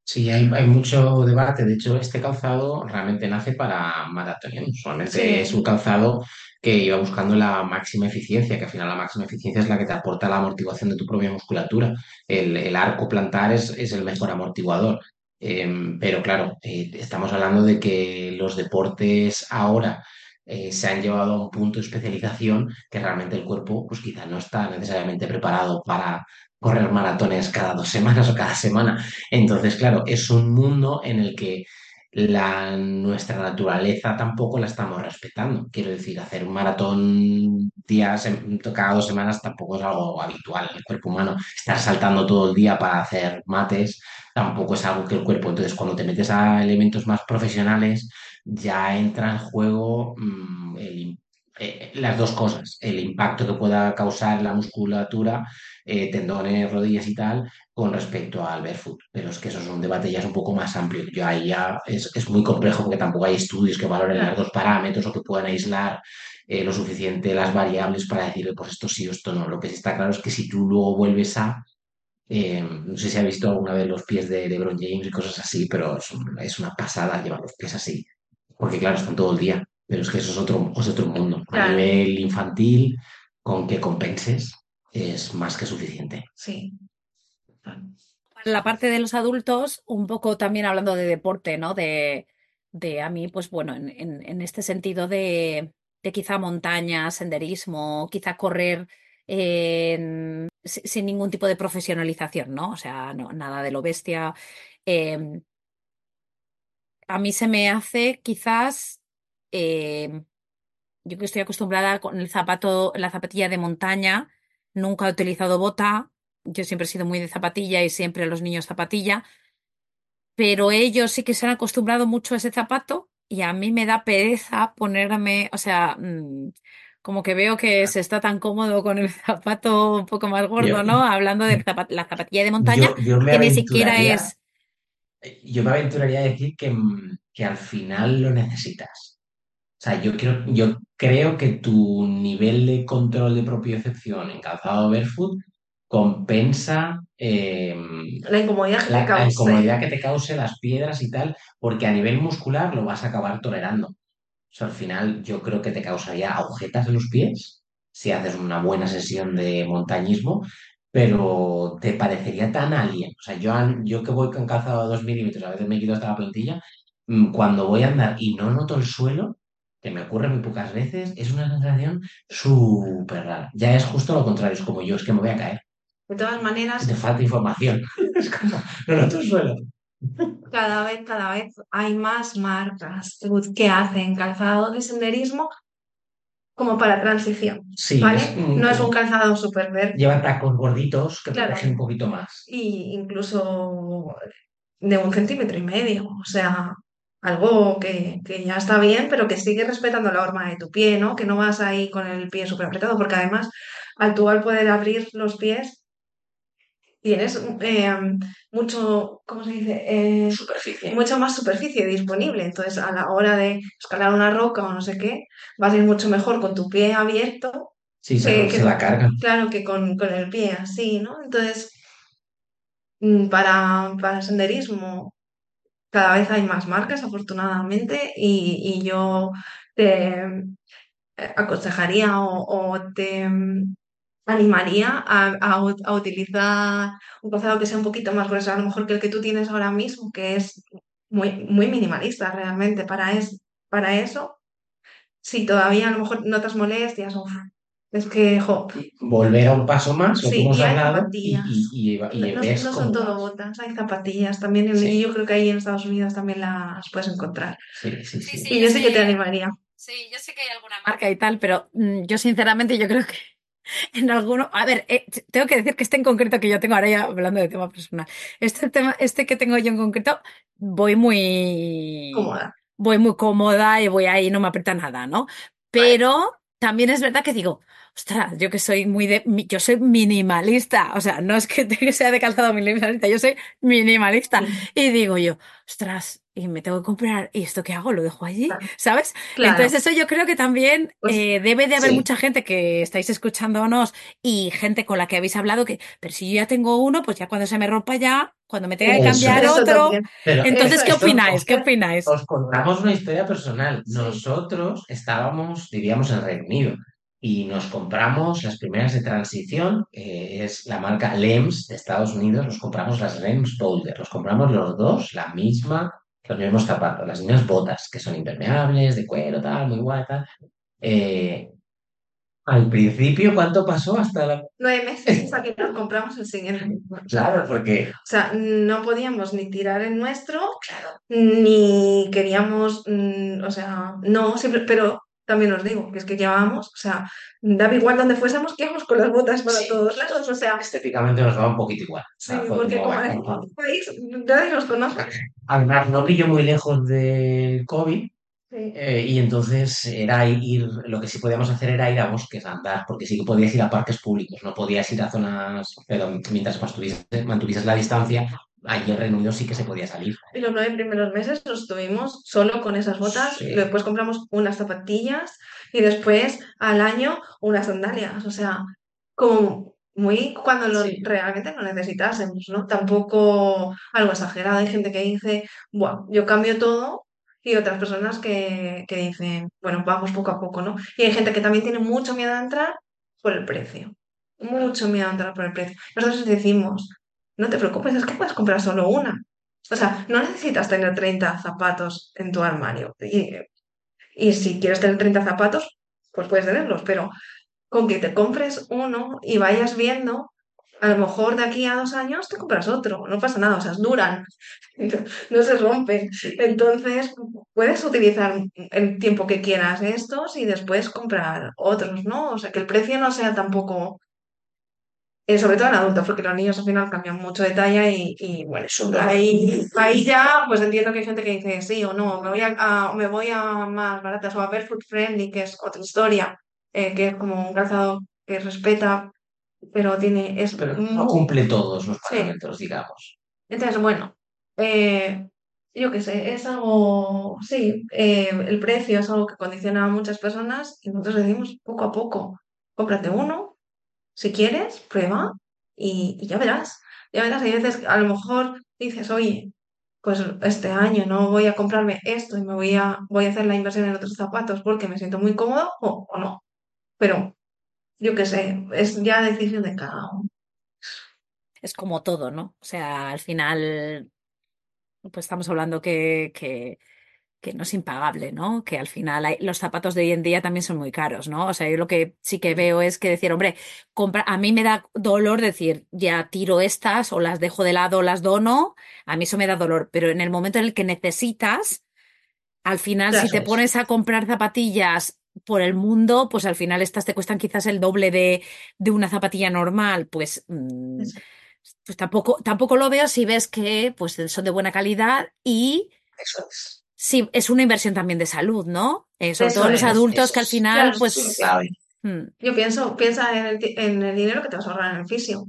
[SPEAKER 2] Sí, hay, hay mucho debate. De hecho, este calzado realmente nace para maratonianos. Solamente es un calzado que iba buscando la máxima eficiencia, que al final la máxima eficiencia es la que te aporta la amortiguación de tu propia musculatura. El, el arco plantar es, es el mejor amortiguador. Em, pero claro, eh, estamos hablando de que los deportes ahora eh, se han llevado a un punto de especialización que realmente el cuerpo, pues quizá no está necesariamente preparado para correr maratones cada dos semanas o cada semana. Entonces, claro, es un mundo en el que la, nuestra naturaleza tampoco la estamos respetando. Quiero decir, hacer un maratón días, cada dos semanas tampoco es algo habitual en el cuerpo humano. Estar saltando todo el día para hacer mates tampoco es algo que el cuerpo. Entonces, cuando te metes a elementos más profesionales, ya entra en juego mm, el eh, las dos cosas, el impacto que pueda causar la musculatura, eh, tendones, rodillas y tal, con respecto al barefoot. Pero es que eso es un debate ya es un poco más amplio. Yo ahí ya es, es muy complejo porque tampoco hay estudios que valoren los dos parámetros o que puedan aislar eh, lo suficiente las variables para decirle, pues esto sí o esto no. Lo que sí está claro es que si tú luego vuelves a, eh, no sé si has visto alguna vez los pies de LeBron James y cosas así, pero es una pasada llevar los pies así, porque claro, están todo el día. Pero es que eso es otro, es otro mundo. A nivel infantil, con que compenses, es más que suficiente.
[SPEAKER 3] sí. claro.
[SPEAKER 1] La parte de los adultos, un poco también hablando de deporte, ¿no? De, de a mí, pues bueno, en, en- en este sentido de, de quizá montaña, senderismo, quizá correr sin ningún tipo de profesionalización, ¿no? O sea, no, nada de lo bestia. Em, a mí se me hace quizás, em, yo que estoy acostumbrada con el zapato, la zapatilla de montaña, nunca he utilizado bota. Yo siempre he sido muy de zapatilla y siempre los niños zapatilla pero ellos sí que se han acostumbrado mucho a ese zapato y a mí me da pereza ponerme, o sea, mm, como que veo que se está tan cómodo con el zapato un poco más
[SPEAKER 2] Yo,
[SPEAKER 1] gordo, ¿no? Hablando de la zapatilla de montaña,
[SPEAKER 2] yo, yo me
[SPEAKER 1] que ni siquiera es...
[SPEAKER 2] yo me aventuraría a decir que, mm, que al final lo necesitas. O sea, yo creo, yo creo que tu nivel de control de propiocepción en calzado barefoot compensa eh,
[SPEAKER 3] La incomodidad que te
[SPEAKER 2] la, la
[SPEAKER 3] cause.
[SPEAKER 2] incomodidad que te cause las piedras y tal, porque a nivel muscular lo vas a acabar tolerando. O sea, al final yo creo que te causaría agujetas en los pies si haces una buena sesión de montañismo, pero te parecería tan alien. O sea, yo, yo que voy con calzado a dos milímetros, a veces me quito hasta la plantilla, mm, cuando voy a andar y no noto el suelo, que me ocurre muy pocas veces, es una sensación súper rara. Ya es justo lo contrario, es como yo, es que me voy a caer.
[SPEAKER 3] De todas maneras,
[SPEAKER 2] Te falta información. Es como, no noto el suelo.
[SPEAKER 3] cada vez, cada vez hay más marcas que hacen calzado de senderismo como para transición,
[SPEAKER 2] Sí,
[SPEAKER 3] ¿vale?
[SPEAKER 2] es,
[SPEAKER 3] No es un calzado súper verde,
[SPEAKER 2] lleva tacos gorditos que
[SPEAKER 3] claro,
[SPEAKER 2] protegen un poquito más.
[SPEAKER 3] y incluso de un centímetro y medio, o sea, algo que, que ya está bien, pero que sigue respetando la horma de tu pie, ¿no? Que no vas ahí con el pie súper apretado, porque además al tú al poder abrir los pies, tienes eh, mucho, ¿cómo se dice? Eh,
[SPEAKER 2] Superficie.
[SPEAKER 3] mucha más superficie disponible. Entonces, a la hora de escalar una roca o no sé qué, vas a ir mucho mejor con tu pie abierto
[SPEAKER 2] Sí, se,
[SPEAKER 3] que,
[SPEAKER 2] se
[SPEAKER 3] que-
[SPEAKER 2] la cargan.
[SPEAKER 3] claro, que con, con el pie así, ¿no? Entonces, mm, para, para senderismo cada vez hay más marcas, afortunadamente, y, y yo te eh, aconsejaría o, o te mm, animaría a, a utilizar un calzado que sea un poquito más grueso, a lo mejor que el que tú tienes ahora mismo, que es muy, muy minimalista realmente para, es, para eso. Si todavía a lo mejor notas molestias, uf, es que, jo,
[SPEAKER 2] Volver a un paso más, lo que
[SPEAKER 3] sí,
[SPEAKER 2] hemos
[SPEAKER 3] y
[SPEAKER 2] hablado, y,
[SPEAKER 3] zapatillas.
[SPEAKER 2] y, y, y
[SPEAKER 3] No, no-
[SPEAKER 2] ves
[SPEAKER 3] no son todo botas, hay zapatillas también, y
[SPEAKER 2] Sí,
[SPEAKER 3] yo creo que ahí en Estados Unidos también las puedes encontrar.
[SPEAKER 2] sí, sí,
[SPEAKER 1] Sí,
[SPEAKER 2] sí.
[SPEAKER 1] sí,
[SPEAKER 3] Y
[SPEAKER 1] yo
[SPEAKER 3] yo sí que te
[SPEAKER 1] sé,
[SPEAKER 3] animaría.
[SPEAKER 1] sí, yo sé que hay alguna marca y tal, pero mm, yo sinceramente yo creo que en alguno, a ver, eh, tengo que decir que este en concreto que yo tengo ahora ya hablando de tema personal, este tema, este que tengo yo en concreto, voy muy,
[SPEAKER 3] Cómoda.
[SPEAKER 1] voy muy cómoda y voy ahí, no me aprieta nada, ¿no? Pero también es verdad que digo, ostras, yo que soy muy de, yo soy minimalista, o sea, no es que sea de calzado minimalista, yo soy minimalista.
[SPEAKER 3] Sí,
[SPEAKER 1] Y digo yo, ostras, y me tengo que comprar, ¿y esto qué hago? ¿Lo dejo allí?
[SPEAKER 3] claro.
[SPEAKER 1] ¿Sabes?
[SPEAKER 3] Claro,
[SPEAKER 1] Entonces eso yo creo que también
[SPEAKER 3] pues
[SPEAKER 1] eh, debe de haber
[SPEAKER 2] Sí,
[SPEAKER 1] mucha gente que estáis escuchándonos y gente con la que habéis hablado que, pero si yo ya tengo uno, pues ya cuando se me rompa ya, cuando me tenga que cambiar
[SPEAKER 3] eso
[SPEAKER 1] otro. Entonces,
[SPEAKER 3] Eso
[SPEAKER 1] ¿qué opináis? ¿Qué
[SPEAKER 2] os,
[SPEAKER 1] opináis?
[SPEAKER 2] os contamos una historia personal. Nosotros estábamos, vivíamos en Reino Unido y nos compramos las primeras de transición, eh, es la marca Lems de Estados Unidos, nos compramos las Lems Boulder, los compramos los dos, la misma, los mismos zapatos, las mismas botas, que son impermeables, de cuero, tal, muy guay, tal. Eh, al principio, ¿cuánto pasó hasta la...
[SPEAKER 3] Nueve meses hasta que nos compramos el siguiente.
[SPEAKER 2] Claro, porque...
[SPEAKER 3] O sea, no podíamos ni tirar el nuestro,
[SPEAKER 2] Claro.
[SPEAKER 3] ni queríamos, mm, o sea, no, siempre, pero también os digo que es que llevábamos, o sea, daba igual donde fuésemos, que íbamos con las botas para
[SPEAKER 2] Sí,
[SPEAKER 3] todos lados, o sea,
[SPEAKER 2] estéticamente nos daba un poquito igual. O
[SPEAKER 3] sí, porque
[SPEAKER 2] como,
[SPEAKER 3] como
[SPEAKER 2] "Bueno,
[SPEAKER 3] en
[SPEAKER 2] vamos".
[SPEAKER 3] un país nadie nos conoce.
[SPEAKER 2] Además, no pillo muy lejos del COVID
[SPEAKER 3] Sí.
[SPEAKER 2] eh, y entonces era ir, lo que sí podíamos hacer era ir a bosques a andar, porque sí que podías ir a parques públicos, no podías ir a zonas, pero mientras mantuvieses, mantuvieses la distancia, allí en Reino Unido sí que se podía salir.
[SPEAKER 3] Y los nueve primeros meses los tuvimos solo con esas botas,
[SPEAKER 2] Sí.
[SPEAKER 3] después compramos unas zapatillas y después al año unas sandalias, o sea, como muy cuando lo
[SPEAKER 2] Sí.
[SPEAKER 3] realmente lo necesitásemos, ¿no? Tampoco algo exagerado. Hay gente que dice, bueno, yo cambio todo y otras personas que, que dicen, bueno, vamos poco a poco, ¿no? Y hay gente que también tiene mucho miedo a entrar por el precio, mucho miedo a entrar por el precio. Nosotros decimos, no te preocupes, es que puedes comprar solo una. O sea, no necesitas tener 30 zapatos en tu armario. Y, y si quieres tener 30 zapatos, pues puedes tenerlos, pero con que te compres uno y vayas viendo, a lo mejor de aquí a dos años te compras otro, no pasa nada, o sea, duran, no se rompen. Entonces, puedes utilizar el tiempo que quieras estos y después comprar otros, ¿no? O sea, que el precio no sea tampoco, eh, sobre todo en adultos, porque los niños al final cambian mucho de talla y, y, bueno,
[SPEAKER 2] es
[SPEAKER 3] ahí, ahí ya, pues entiendo que hay gente que dice sí o no, me voy a, a- me voy a más baratas o a Barefoot Friendly, que es otra historia, eh, que es como un calzado que respeta, pero tiene, es
[SPEAKER 2] Pero no cumple todos los
[SPEAKER 3] sí.
[SPEAKER 2] parámetros, digamos.
[SPEAKER 3] Entonces, bueno, eh, yo qué sé, es algo, sí, eh, el precio es algo que condiciona a muchas personas y nosotros decimos poco a poco, cómprate uno, si quieres, prueba y, ya verás, ya verás, hay veces, a lo mejor dices, oye, pues este año no voy a comprarme esto y me voy a, voy a hacer la inversión en otros zapatos porque me siento muy cómodo o, o no, pero yo qué sé, es ya decisión de cada uno.
[SPEAKER 1] Es como todo, ¿no? O sea, al final, pues estamos hablando que, que, que no es impagable, ¿no? Que al final hay- los zapatos de hoy en día también son muy caros, ¿no? O sea, yo lo que sí que veo es que decir, hombre, compra, a mí me da dolor decir, ya tiro estas o las dejo de lado o las dono, a mí eso me da dolor, pero en el momento en el que necesitas, al final, si te pones a comprar zapatillas por el mundo, pues al final estas te cuestan quizás el doble de, de una zapatilla normal, pues, mm, pues tampoco, tampoco lo veo si ves que pues son de buena calidad y
[SPEAKER 2] Eso es.
[SPEAKER 1] Sí, es una inversión también de salud, ¿no? Eh, sobre todo los
[SPEAKER 3] es,
[SPEAKER 1] adultos
[SPEAKER 2] Eso
[SPEAKER 1] que al final,
[SPEAKER 3] Claro,
[SPEAKER 1] pues. Mm,
[SPEAKER 3] Yo pienso, piensa en el, ti- en el dinero que te vas a ahorrar en el fisio.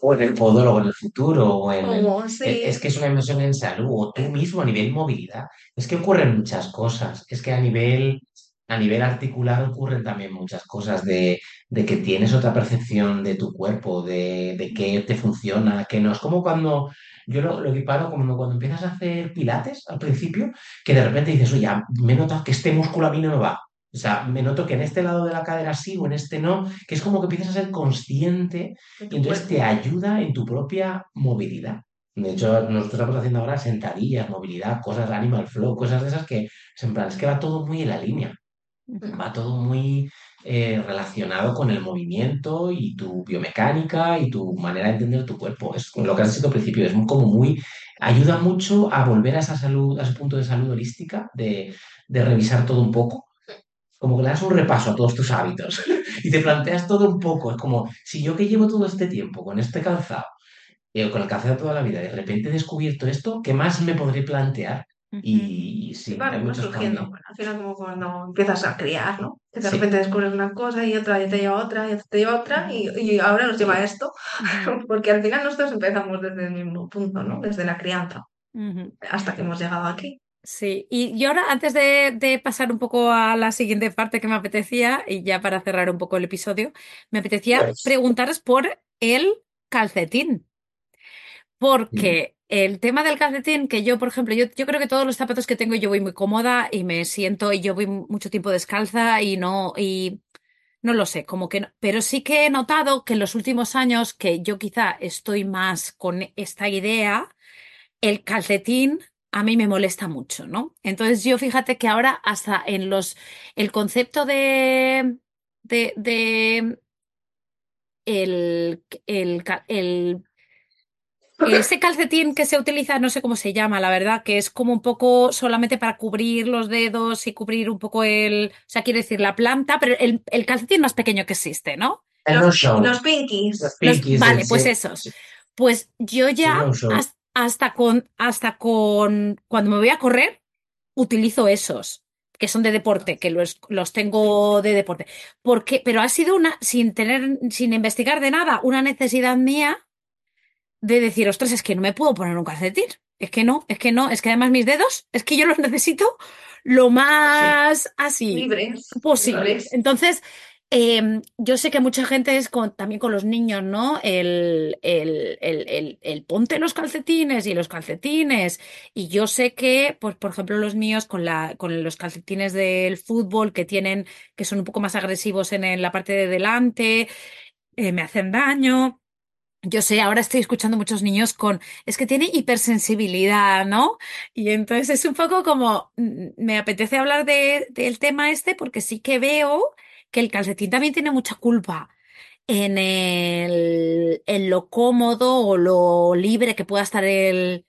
[SPEAKER 2] O en el podólogo en el futuro, o en... Es
[SPEAKER 3] sí,
[SPEAKER 2] es que es una inversión en salud, o tú mismo a nivel movilidad. Es que ocurren muchas cosas. Es que a nivel, a nivel articular ocurren también muchas cosas de, de que tienes otra percepción de tu cuerpo, de, de qué te funciona, qué no. Es como cuando, yo lo, lo equiparo como cuando empiezas a hacer pilates al principio, que de repente dices, oye, me he notado que este músculo a mí no me va. O sea, me noto que en este lado de la cadera sí o en este no, que es como que empiezas a ser consciente y entonces te ayuda en tu propia movilidad. De hecho, nosotros estamos haciendo ahora sentadillas, movilidad, cosas Animal Flow, cosas de esas que, es en plan, es que va todo muy en la línea, va todo muy eh, relacionado con el movimiento y tu biomecánica y tu manera de entender tu cuerpo. Es lo que has dicho al principio, es como muy, ayuda mucho a volver a esa salud, a ese punto de salud holística, de, de revisar todo un poco como que le das un repaso a todos tus hábitos y te planteas todo un poco. Es como, si yo que llevo todo este tiempo con este calzado, eh, con el calzado toda la vida, de repente he descubierto esto, ¿qué más me podré plantear? Y, sí, hay
[SPEAKER 3] van,
[SPEAKER 2] muchos
[SPEAKER 3] surgiendo. Bueno, al final como cuando empiezas a criar, ¿no? Que de
[SPEAKER 2] Sí,
[SPEAKER 3] repente descubres una cosa y otra y te lleva otra y otra te lleva otra y, y ahora nos lleva esto. Porque al final nosotros empezamos desde el mismo punto, ¿no? Desde la crianza hasta que hemos llegado aquí.
[SPEAKER 1] Sí, y yo ahora, antes de, de pasar un poco a la siguiente parte que me apetecía, y ya para cerrar un poco el episodio, me apetecía
[SPEAKER 2] pues,
[SPEAKER 1] preguntaros por el calcetín. Porque el tema del calcetín, que yo, por ejemplo, yo, yo creo que todos los zapatos que tengo yo voy muy cómoda y me siento y yo voy mucho tiempo descalza y no, y no lo sé, como que no. Pero sí que he notado que en los últimos años que yo quizá estoy más con esta idea, el calcetín a mí me molesta mucho, ¿no? Entonces yo fíjate que ahora hasta en los, el concepto de, de, el, el ese calcetín que se utiliza, no sé cómo se llama, la verdad, que es como un poco solamente para cubrir los dedos y cubrir un poco el, o sea, quiere decir la planta, pero el, el calcetín más pequeño que existe, ¿no?
[SPEAKER 2] el
[SPEAKER 3] Los, los pinkies.
[SPEAKER 1] Los,
[SPEAKER 2] pinkies,
[SPEAKER 1] vale, pues
[SPEAKER 2] sí,
[SPEAKER 1] esos. Pues yo ya
[SPEAKER 2] no-show.
[SPEAKER 1] has- hasta con, hasta con, cuando me voy a correr, utilizo esos, que son de deporte, que los, los tengo de deporte. Porque, pero ha sido una, sin tener, sin investigar de nada, una necesidad mía de decir, ostras, es que no me puedo poner un calcetín. Es que no, es que no, es que además mis dedos, es que yo los necesito lo
[SPEAKER 2] Sí,
[SPEAKER 1] más así
[SPEAKER 3] Libres,
[SPEAKER 1] posible.
[SPEAKER 3] libres.
[SPEAKER 1] Entonces, eh, yo sé que mucha gente es con, también con los niños, ¿no? El, el, el, el, el ponte los calcetines y los calcetines. Y yo sé que, pues, por ejemplo, los míos con la, con los calcetines del fútbol que tienen, que son un poco más agresivos en, en la parte de delante, eh, me hacen daño. Yo sé, ahora estoy escuchando muchos niños con, es que tiene hipersensibilidad, ¿no? Y entonces es un poco como, mm, me apetece hablar de, del tema este porque sí que veo que el calcetín también tiene mucha culpa en el, lo cómodo o lo libre que pueda estar el,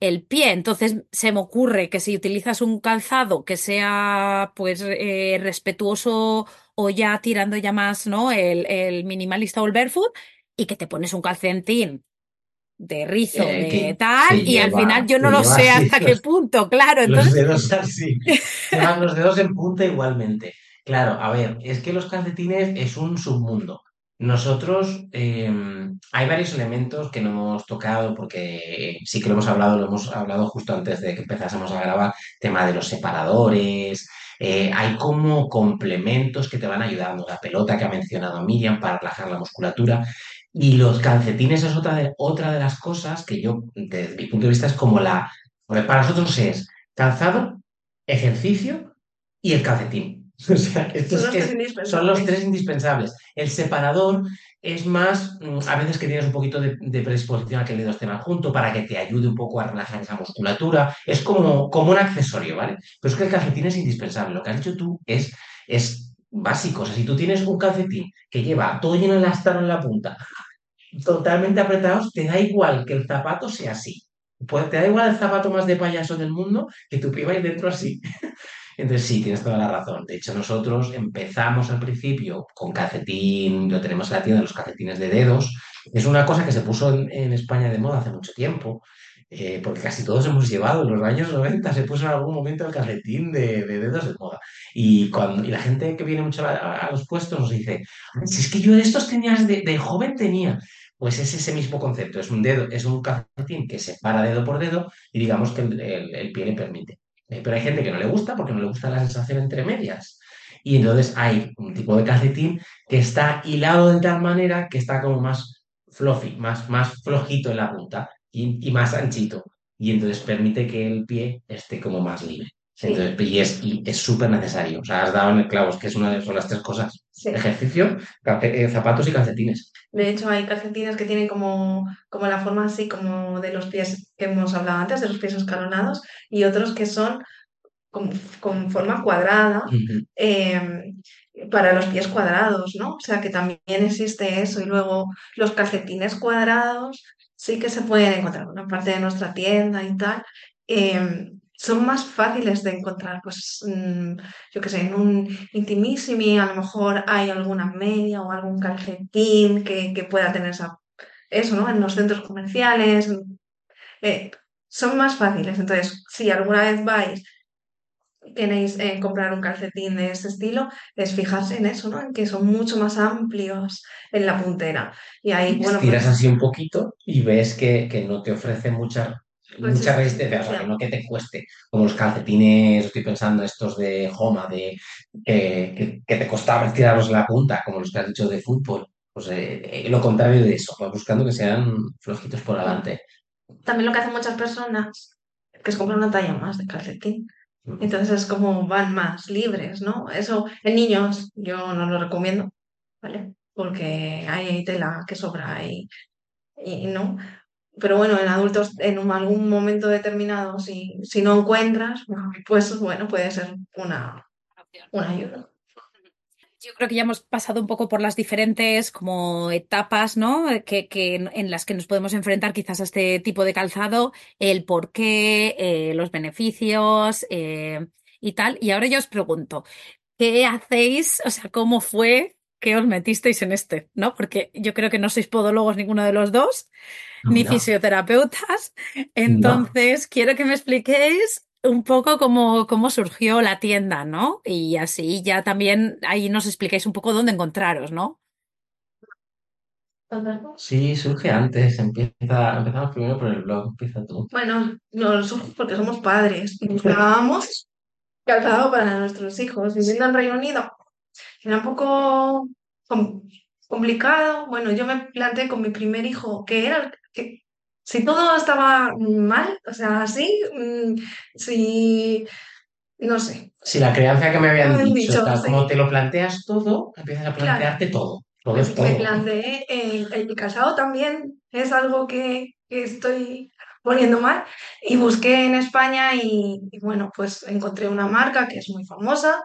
[SPEAKER 1] el pie. Entonces se me ocurre que si utilizas un calzado que sea pues eh, respetuoso o ya tirando ya más, ¿no? El, el minimalista o el barefoot y que te pones un calcetín de rizo,
[SPEAKER 2] eh,
[SPEAKER 1] de tal, y al final yo no lo sé hasta qué punto, claro.
[SPEAKER 2] los dedos así. Llevan los dedos en punta igualmente. Claro, a ver, es que los calcetines es un submundo. Nosotros, eh, hay varios elementos que no hemos tocado porque sí que lo hemos hablado, lo hemos hablado justo antes de que empezásemos a grabar, tema de los separadores, eh, hay como complementos que te van ayudando, la pelota que ha mencionado Miriam para relajar la musculatura y los calcetines es otra de, otra de las cosas que yo, desde mi punto de vista, es como la, para nosotros es calzado, ejercicio y el calcetín. O sea, esto
[SPEAKER 3] Son
[SPEAKER 2] es,
[SPEAKER 3] los tres
[SPEAKER 2] es- son los
[SPEAKER 3] indispensables.
[SPEAKER 2] tres indispensables. El separador es más, mm, a veces que tienes un poquito de, de predisposición a que el dedo esté más junto para que te ayude un poco a relajar esa musculatura. Es como, como un accesorio, ¿vale? Pero es que el calcetín es indispensable. Lo que has dicho tú es, es básico. O sea, si tú tienes un calcetín que lleva todo lleno de elastano en la punta, totalmente apretados, te da igual que el zapato sea así. Pues te da igual el zapato más de payaso del mundo que tu pie vaya dentro así. Entonces sí, tienes toda la razón. De hecho, nosotros empezamos al principio con calcetín, lo tenemos en la tienda, los calcetines de dedos. Es una cosa que se puso en, España de moda hace mucho tiempo. eh, porque casi todos hemos llevado, en los años 90 se puso en algún momento el calcetín de, de dedos de moda. Y, cuando, y la gente que viene mucho a, los puestos nos dice, si es que yo de estos tenías, de, de joven tenía. Pues es ese mismo concepto, es un dedo, es un calcetín que se para dedo por dedo y digamos que el, pie le permite. Eh, pero hay gente que no le gusta porque no le gusta la sensación entre medias. Y entonces hay un tipo de calcetín que está hilado de tal manera que está como más fluffy, más, más flojito en la punta y, y más anchito. Y entonces permite que el pie esté como más libre.
[SPEAKER 3] Sí,
[SPEAKER 2] Entonces, y es, y es súper necesario. O sea, has dado en el clavo, es que es una de, son las tres cosas.
[SPEAKER 3] sí.
[SPEAKER 2] Ejercicio, calce- eh, zapatos y calcetines.
[SPEAKER 3] De hecho, hay calcetines que tienen como, como la forma así como de los pies que hemos hablado antes, de los pies escalonados, y otros que son con, con forma cuadrada eh, para los pies cuadrados, ¿no? O sea que también existe eso. Y luego los calcetines cuadrados sí que se pueden encontrar en una parte de nuestra tienda y tal. Eh, son más fáciles de encontrar, pues mm, yo qué sé, en un Intimissimi a lo mejor hay alguna media o algún calcetín que, que pueda tener esa, eso, ¿no? En los centros comerciales. eh, son más fáciles. Entonces, si alguna vez vais queréis eh, comprar un calcetín de ese estilo, es fijarse en eso, ¿no? En que son mucho más amplios en la puntera. Y ahí, bueno,
[SPEAKER 2] estiras
[SPEAKER 3] pues,
[SPEAKER 2] así un poquito y ves que, que no te ofrece mucha, mucha resistencia, o sea, que no que te cueste, como los calcetines, estoy pensando estos de Homa, de, que, que- que te costaba estirarlos en la punta, como los que has dicho de fútbol. Pues eh, eh, lo contrario de eso, vas buscando que sean flojitos por adelante.
[SPEAKER 3] También lo que hacen muchas personas que es comprar una talla más de calcetín.
[SPEAKER 2] Mm.
[SPEAKER 3] Entonces es como van más libres, ¿no? Eso en niños yo no lo recomiendo, ¿vale? Porque hay tela que sobra y, y no. Pero bueno, en adultos en un- algún momento determinado, si, si no encuentras, pues bueno, puede ser una, una ayuda.
[SPEAKER 1] Yo creo que ya hemos pasado un poco por las diferentes como etapas, ¿no? Que, que en las que nos podemos enfrentar quizás a este tipo de calzado, el por qué, eh, los beneficios eh, y tal. Y ahora yo os pregunto, ¿qué hacéis? O sea, ¿cómo fue que os metisteis en este? ¿No? Porque yo creo que no sois podólogos ninguno de los dos, ni
[SPEAKER 2] No,
[SPEAKER 1] fisioterapeutas.
[SPEAKER 2] no.
[SPEAKER 1] Entonces, quiero que me expliquéis un poco cómo, cómo surgió la tienda, ¿no? Y así ya también ahí nos explicáis un poco dónde encontraros, ¿no?
[SPEAKER 2] Sí, surge antes, empieza, empezamos primero por el blog, empieza tú.
[SPEAKER 3] Bueno, no somos porque somos padres buscábamos calzado para nuestros hijos. Viviendo en Reino Unido era un poco com- complicado. Bueno, yo me planteé con mi primer hijo que era que si todo estaba mal, o sea, así, mm, si no sé,
[SPEAKER 2] Si la crianza que me habían dicho,
[SPEAKER 3] dicho,
[SPEAKER 2] tal como te lo planteas todo, empiezas a
[SPEAKER 3] claro.
[SPEAKER 2] plantearte todo. Todo
[SPEAKER 3] Me, planteé, eh, el casado también es algo que, que estoy poniendo mal y busqué en España y, y bueno, pues encontré una marca que es muy famosa,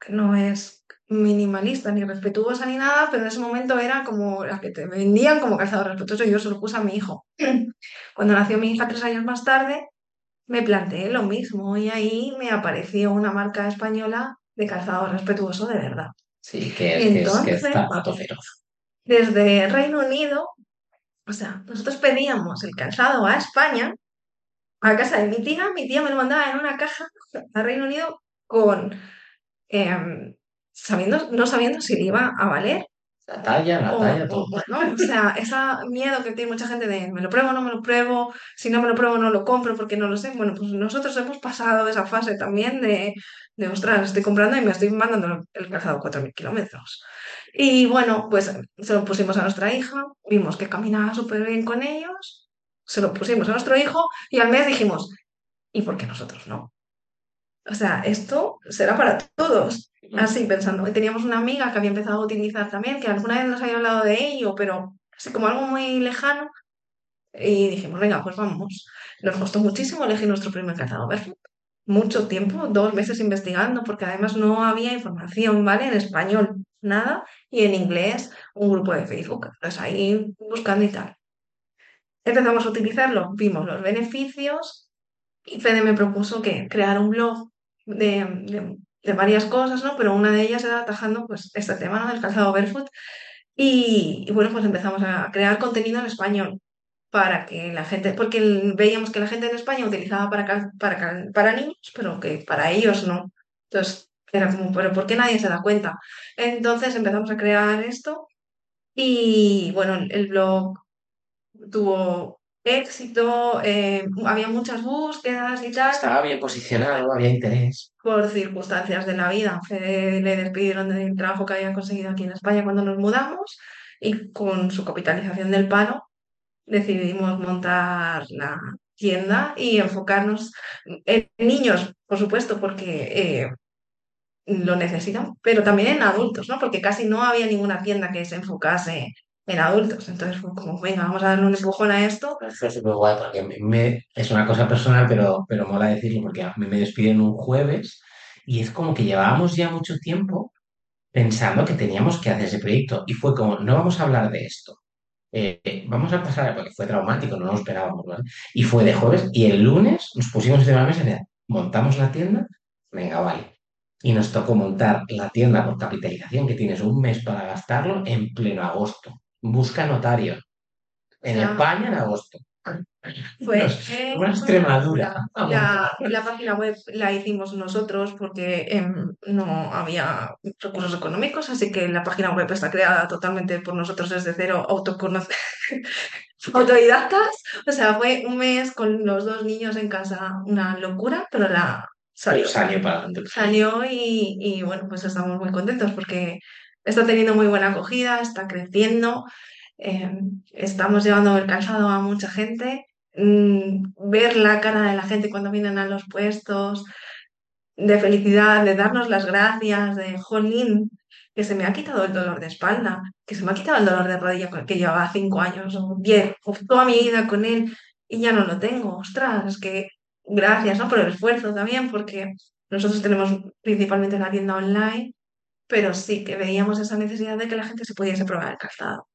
[SPEAKER 3] que no es minimalista ni respetuosa ni nada, pero en ese momento era como la que te vendían como calzado respetuoso y yo se lo puse a mi hijo. Cuando nació mi hija tres años más tarde, me planteé lo mismo y ahí me apareció una marca española de calzado respetuoso de verdad.
[SPEAKER 2] Sí, que es que es, que es
[SPEAKER 3] entonces
[SPEAKER 2] zapato feroz.
[SPEAKER 3] desde Reino Unido, o sea, nosotros pedíamos el calzado a España, a casa de mi tía, mi tía me lo mandaba en una caja a Reino Unido con, em, sabiendo, no sabiendo si le iba a valer
[SPEAKER 2] La talla, la
[SPEAKER 3] o,
[SPEAKER 2] talla, todo.
[SPEAKER 3] o no. O sea, ese miedo que tiene mucha gente de me lo pruebo, no me lo pruebo, si no me lo pruebo no lo compro porque no lo sé. Bueno, pues nosotros hemos pasado esa fase también de, de ostras, estoy comprando y me estoy mandando el calzado 4.000 kilómetros. Y bueno, pues se lo pusimos a nuestra hija, vimos que caminaba súper bien con ellos, se lo pusimos a nuestro hijo y al mes dijimos, ¿y por qué nosotros no? O sea, esto será para todos. Así pensando. Teníamos una amiga que había empezado a utilizar también, que alguna vez nos había hablado de ello, pero así como algo muy lejano. Y dijimos, venga, pues vamos. Nos costó muchísimo elegir nuestro primer calzado barefoot. Mucho tiempo, dos meses investigando, porque además no había información, ¿vale? En español, nada. Y en inglés, un grupo de Facebook. Entonces ahí buscando y tal. Empezamos a utilizarlo, vimos los beneficios y Fede me propuso que creara un blog de- de varias cosas, ¿no? Pero una de ellas era atajando pues este tema, ¿no? Del calzado barefoot. Y, bueno, pues empezamos a crear contenido en español. para que la gente, porque veíamos que la gente en España utilizaba para, para, para niños, pero que para ellos no. Entonces, era como, pero ¿por qué nadie se da cuenta? Entonces empezamos a crear esto y bueno, el blog tuvo éxito, eh, había muchas búsquedas y tal.
[SPEAKER 2] Estaba bien posicionado, había interés.
[SPEAKER 3] Por circunstancias de la vida, Fede le despidieron del trabajo que había conseguido aquí en España cuando nos mudamos y con su capitalización del paro decidimos montar la tienda y enfocarnos en niños, por supuesto, porque eh, lo necesitan, pero también en adultos, ¿no? Porque casi no había ninguna tienda que se enfocase en adultos. Entonces fue como, venga, vamos a darle un empujón a esto.
[SPEAKER 2] Fue súper guay porque es una cosa personal, pero, pero mola decirlo porque a mí me despiden un jueves y es como que llevábamos ya mucho tiempo pensando que teníamos que hacer ese proyecto y fue como, no vamos a hablar de esto. Eh, vamos a pasar, porque fue traumático, no lo esperábamos. Y fue de jueves y el lunes nos pusimos de la mesa y montamos la tienda, venga, vale. Y nos tocó montar la tienda por capitalización, que tienes un mes para gastarlo en pleno agosto. Busca notario. En. España en agosto.
[SPEAKER 3] Fue
[SPEAKER 2] Nos-
[SPEAKER 3] eh,
[SPEAKER 2] una Extremadura.
[SPEAKER 3] La, la página web la hicimos nosotros porque em, no había recursos económicos, así que la página web está creada totalmente por nosotros desde cero, autodidactas. O sea, fue un mes con los dos niños en casa, una locura, pero la salió.
[SPEAKER 2] Salió para adelante.
[SPEAKER 3] Salió y, y, bueno, pues estamos muy contentos porque está teniendo muy buena acogida, está creciendo, eh, estamos llevando el calzado a mucha gente. Mm, ver la cara de la gente cuando vienen a los puestos, de felicidad, de darnos las gracias, de jolín, que se me ha quitado el dolor de espalda, que se me ha quitado el dolor de rodilla que llevaba cinco años o diez, o toda mi vida con él y ya no lo tengo. Ostras, es que gracias, ¿no? Por el esfuerzo también, porque nosotros tenemos principalmente la tienda online, pero sí que veíamos esa necesidad de que la gente se pudiese probar el calzado.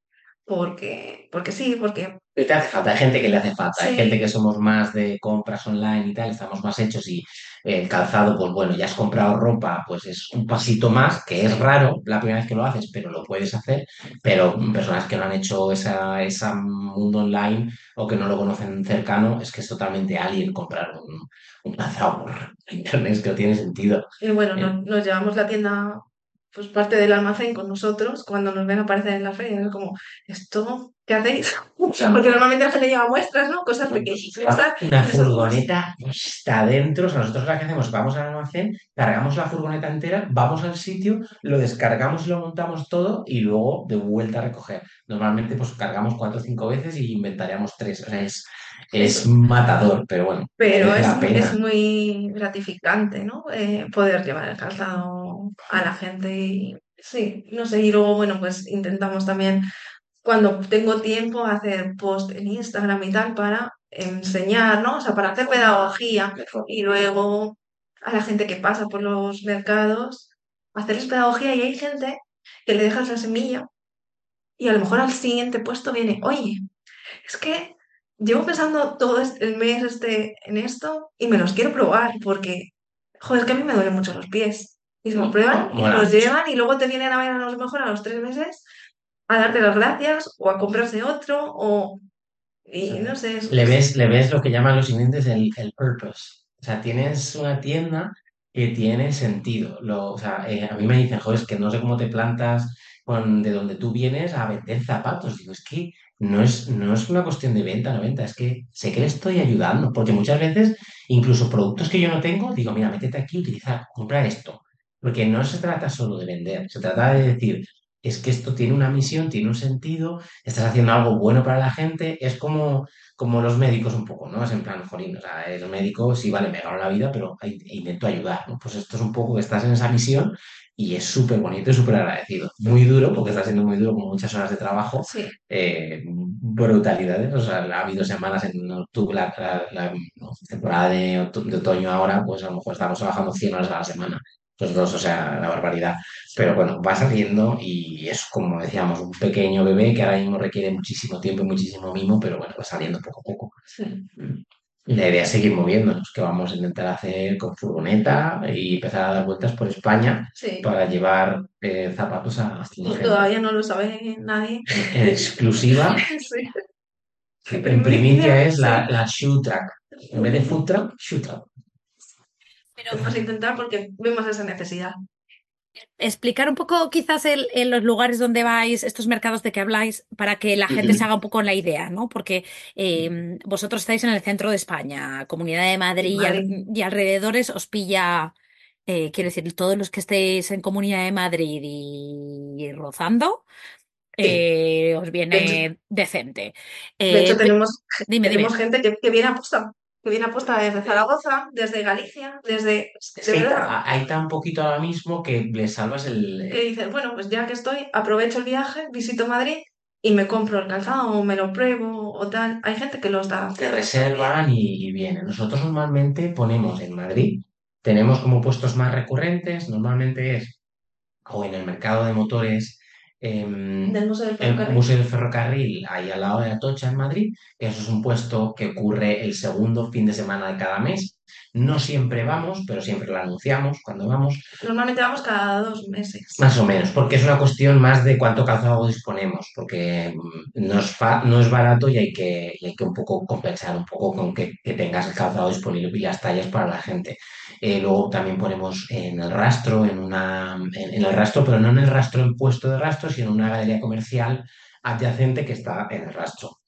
[SPEAKER 3] Porque, porque sí, porque
[SPEAKER 2] Y te hace falta, hay gente que le hace falta, hay gente que somos más de compras online y tal, estamos más hechos y el calzado, pues bueno, ya has comprado ropa, pues es un pasito más, que es raro la primera vez que lo haces, pero lo puedes hacer, pero personas que no han hecho esa, ese mundo online o que no lo conocen cercano, es que es totalmente alien comprar un, un calzado por internet, es que no tiene sentido.
[SPEAKER 3] Y bueno,
[SPEAKER 2] Eh.
[SPEAKER 3] nos, nos llevamos la tienda, pues parte del almacén con nosotros cuando nos ven aparecer en la feria. Es como, ¿esto qué hacéis? Porque normalmente la gente lleva muestras, ¿no? Cosas pequeñitas.
[SPEAKER 2] Una furgoneta está dentro, o sea, nosotros lo que hacemos, vamos al almacén, cargamos la furgoneta entera, vamos al sitio, lo descargamos y lo montamos todo y luego de vuelta a recoger. Normalmente pues cargamos cuatro o cinco veces y inventariamos tres, o sea, es, es matador, pero bueno,
[SPEAKER 3] Pero es,
[SPEAKER 2] la
[SPEAKER 3] es muy gratificante, ¿no? Eh, poder llevar el calzado a la gente y sí, no sé. Y luego, bueno, pues intentamos también, cuando tengo tiempo, hacer post en Instagram y tal para enseñar, ¿no? O sea, para hacer pedagogía. y luego a la gente que pasa por los mercados, hacerles pedagogía y hay gente que le dejas la semilla y a lo mejor al siguiente puesto viene, oye, es que llevo pensando todo el mes este en esto y me los quiero probar porque, joder, es que a mí me duelen mucho los pies. Y se los prueban y los llevan y luego te vienen a ver a lo mejor a los tres meses a darte las gracias o a comprarse otro o... Y no sé, es-
[SPEAKER 2] Le ves, le ves lo que llaman los clientes el, el purpose. O sea, tienes una tienda que tiene sentido. Lo, o sea, eh, a mí me dicen, joder, es que no sé cómo te plantas con, de donde tú vienes a vender zapatos. Digo, es que no es, no es una cuestión de venta, no venta, es que sé que le estoy ayudando. Porque muchas veces, incluso productos que yo no tengo, digo, mira, métete aquí, utiliza, compra esto. Porque no se trata solo de vender, se trata de decir, es que esto tiene una misión, tiene un sentido, estás haciendo algo bueno para la gente, es como, como los médicos un poco, ¿no? Es en plan, jolín, o sea, el médico sí, vale, me gano la vida, pero intento ayudar, ¿no? Pues esto es un poco que estás en esa misión y es súper bonito y súper agradecido. Muy duro, porque está siendo muy duro, con muchas horas de trabajo,
[SPEAKER 3] sí,
[SPEAKER 2] eh, brutalidades, o sea, ha habido semanas en octubre, la, la- la temporada de, de otoño ahora, pues a lo mejor estamos trabajando 100 horas a la semana, los dos, o sea, la barbaridad. Pero bueno, va saliendo y es como decíamos, un pequeño bebé que ahora mismo requiere muchísimo tiempo y muchísimo mimo, pero bueno, va saliendo poco a poco.
[SPEAKER 3] sí.
[SPEAKER 2] La idea es seguir moviéndonos, que vamos a intentar hacer con furgoneta y empezar a dar vueltas por España
[SPEAKER 3] sí.
[SPEAKER 2] para llevar eh, zapatos a
[SPEAKER 3] Pues todavía no lo sabe nadie.
[SPEAKER 2] En exclusiva,
[SPEAKER 3] Sí.
[SPEAKER 2] En primicia es la, la shoe track. En vez de food truck, shoe truck.
[SPEAKER 3] Pero vamos a intentar porque vemos esa necesidad.
[SPEAKER 1] explicar un poco quizás el- en los lugares donde vais, estos mercados de que habláis, para que la gente se haga un poco la idea, ¿no? Porque eh, vosotros estáis en el centro de España, Comunidad de Madrid y, al-
[SPEAKER 3] Madrid.
[SPEAKER 1] y alrededores os pilla, eh, quiero decir, todos los que estéis en Comunidad de Madrid y, rozando, eh, os viene decente.
[SPEAKER 3] De hecho,
[SPEAKER 1] Eh,
[SPEAKER 3] tenemos,
[SPEAKER 1] dime, dime.
[SPEAKER 3] tenemos gente que, que viene aposta, que viene aposta desde Zaragoza, desde Galicia, desde...
[SPEAKER 2] Es
[SPEAKER 3] De
[SPEAKER 2] hay, tan poquito ahora mismo que le salvas el...
[SPEAKER 3] que dicen, bueno, pues ya que estoy, aprovecho el viaje, visito Madrid y me compro el calzado o me lo pruebo o tal. Hay gente que lo está
[SPEAKER 2] Te reservan y, y vienen. Nosotros normalmente ponemos en Madrid, tenemos como puestos más recurrentes, normalmente es o en el mercado de motores, em,
[SPEAKER 3] del Museo del
[SPEAKER 2] el. Museo del Ferrocarril, ahí al lado de Atocha en Madrid, que eso es un puesto que ocurre el segundo fin de semana de cada mes. No siempre vamos, pero siempre lo anunciamos cuando vamos.
[SPEAKER 3] Normalmente vamos cada dos meses.
[SPEAKER 2] Más o menos, porque es una cuestión más de cuánto calzado disponemos, porque mm, no es, no es barato y hay que, y hay que un poco compensar un poco con que, que tengas el calzado disponible y las tallas para la gente. Eh, luego también ponemos en el rastro, en, una, en, en el rastro, pero no en el rastro en puesto de rastro, sino en una galería comercial adyacente que está en el rastro.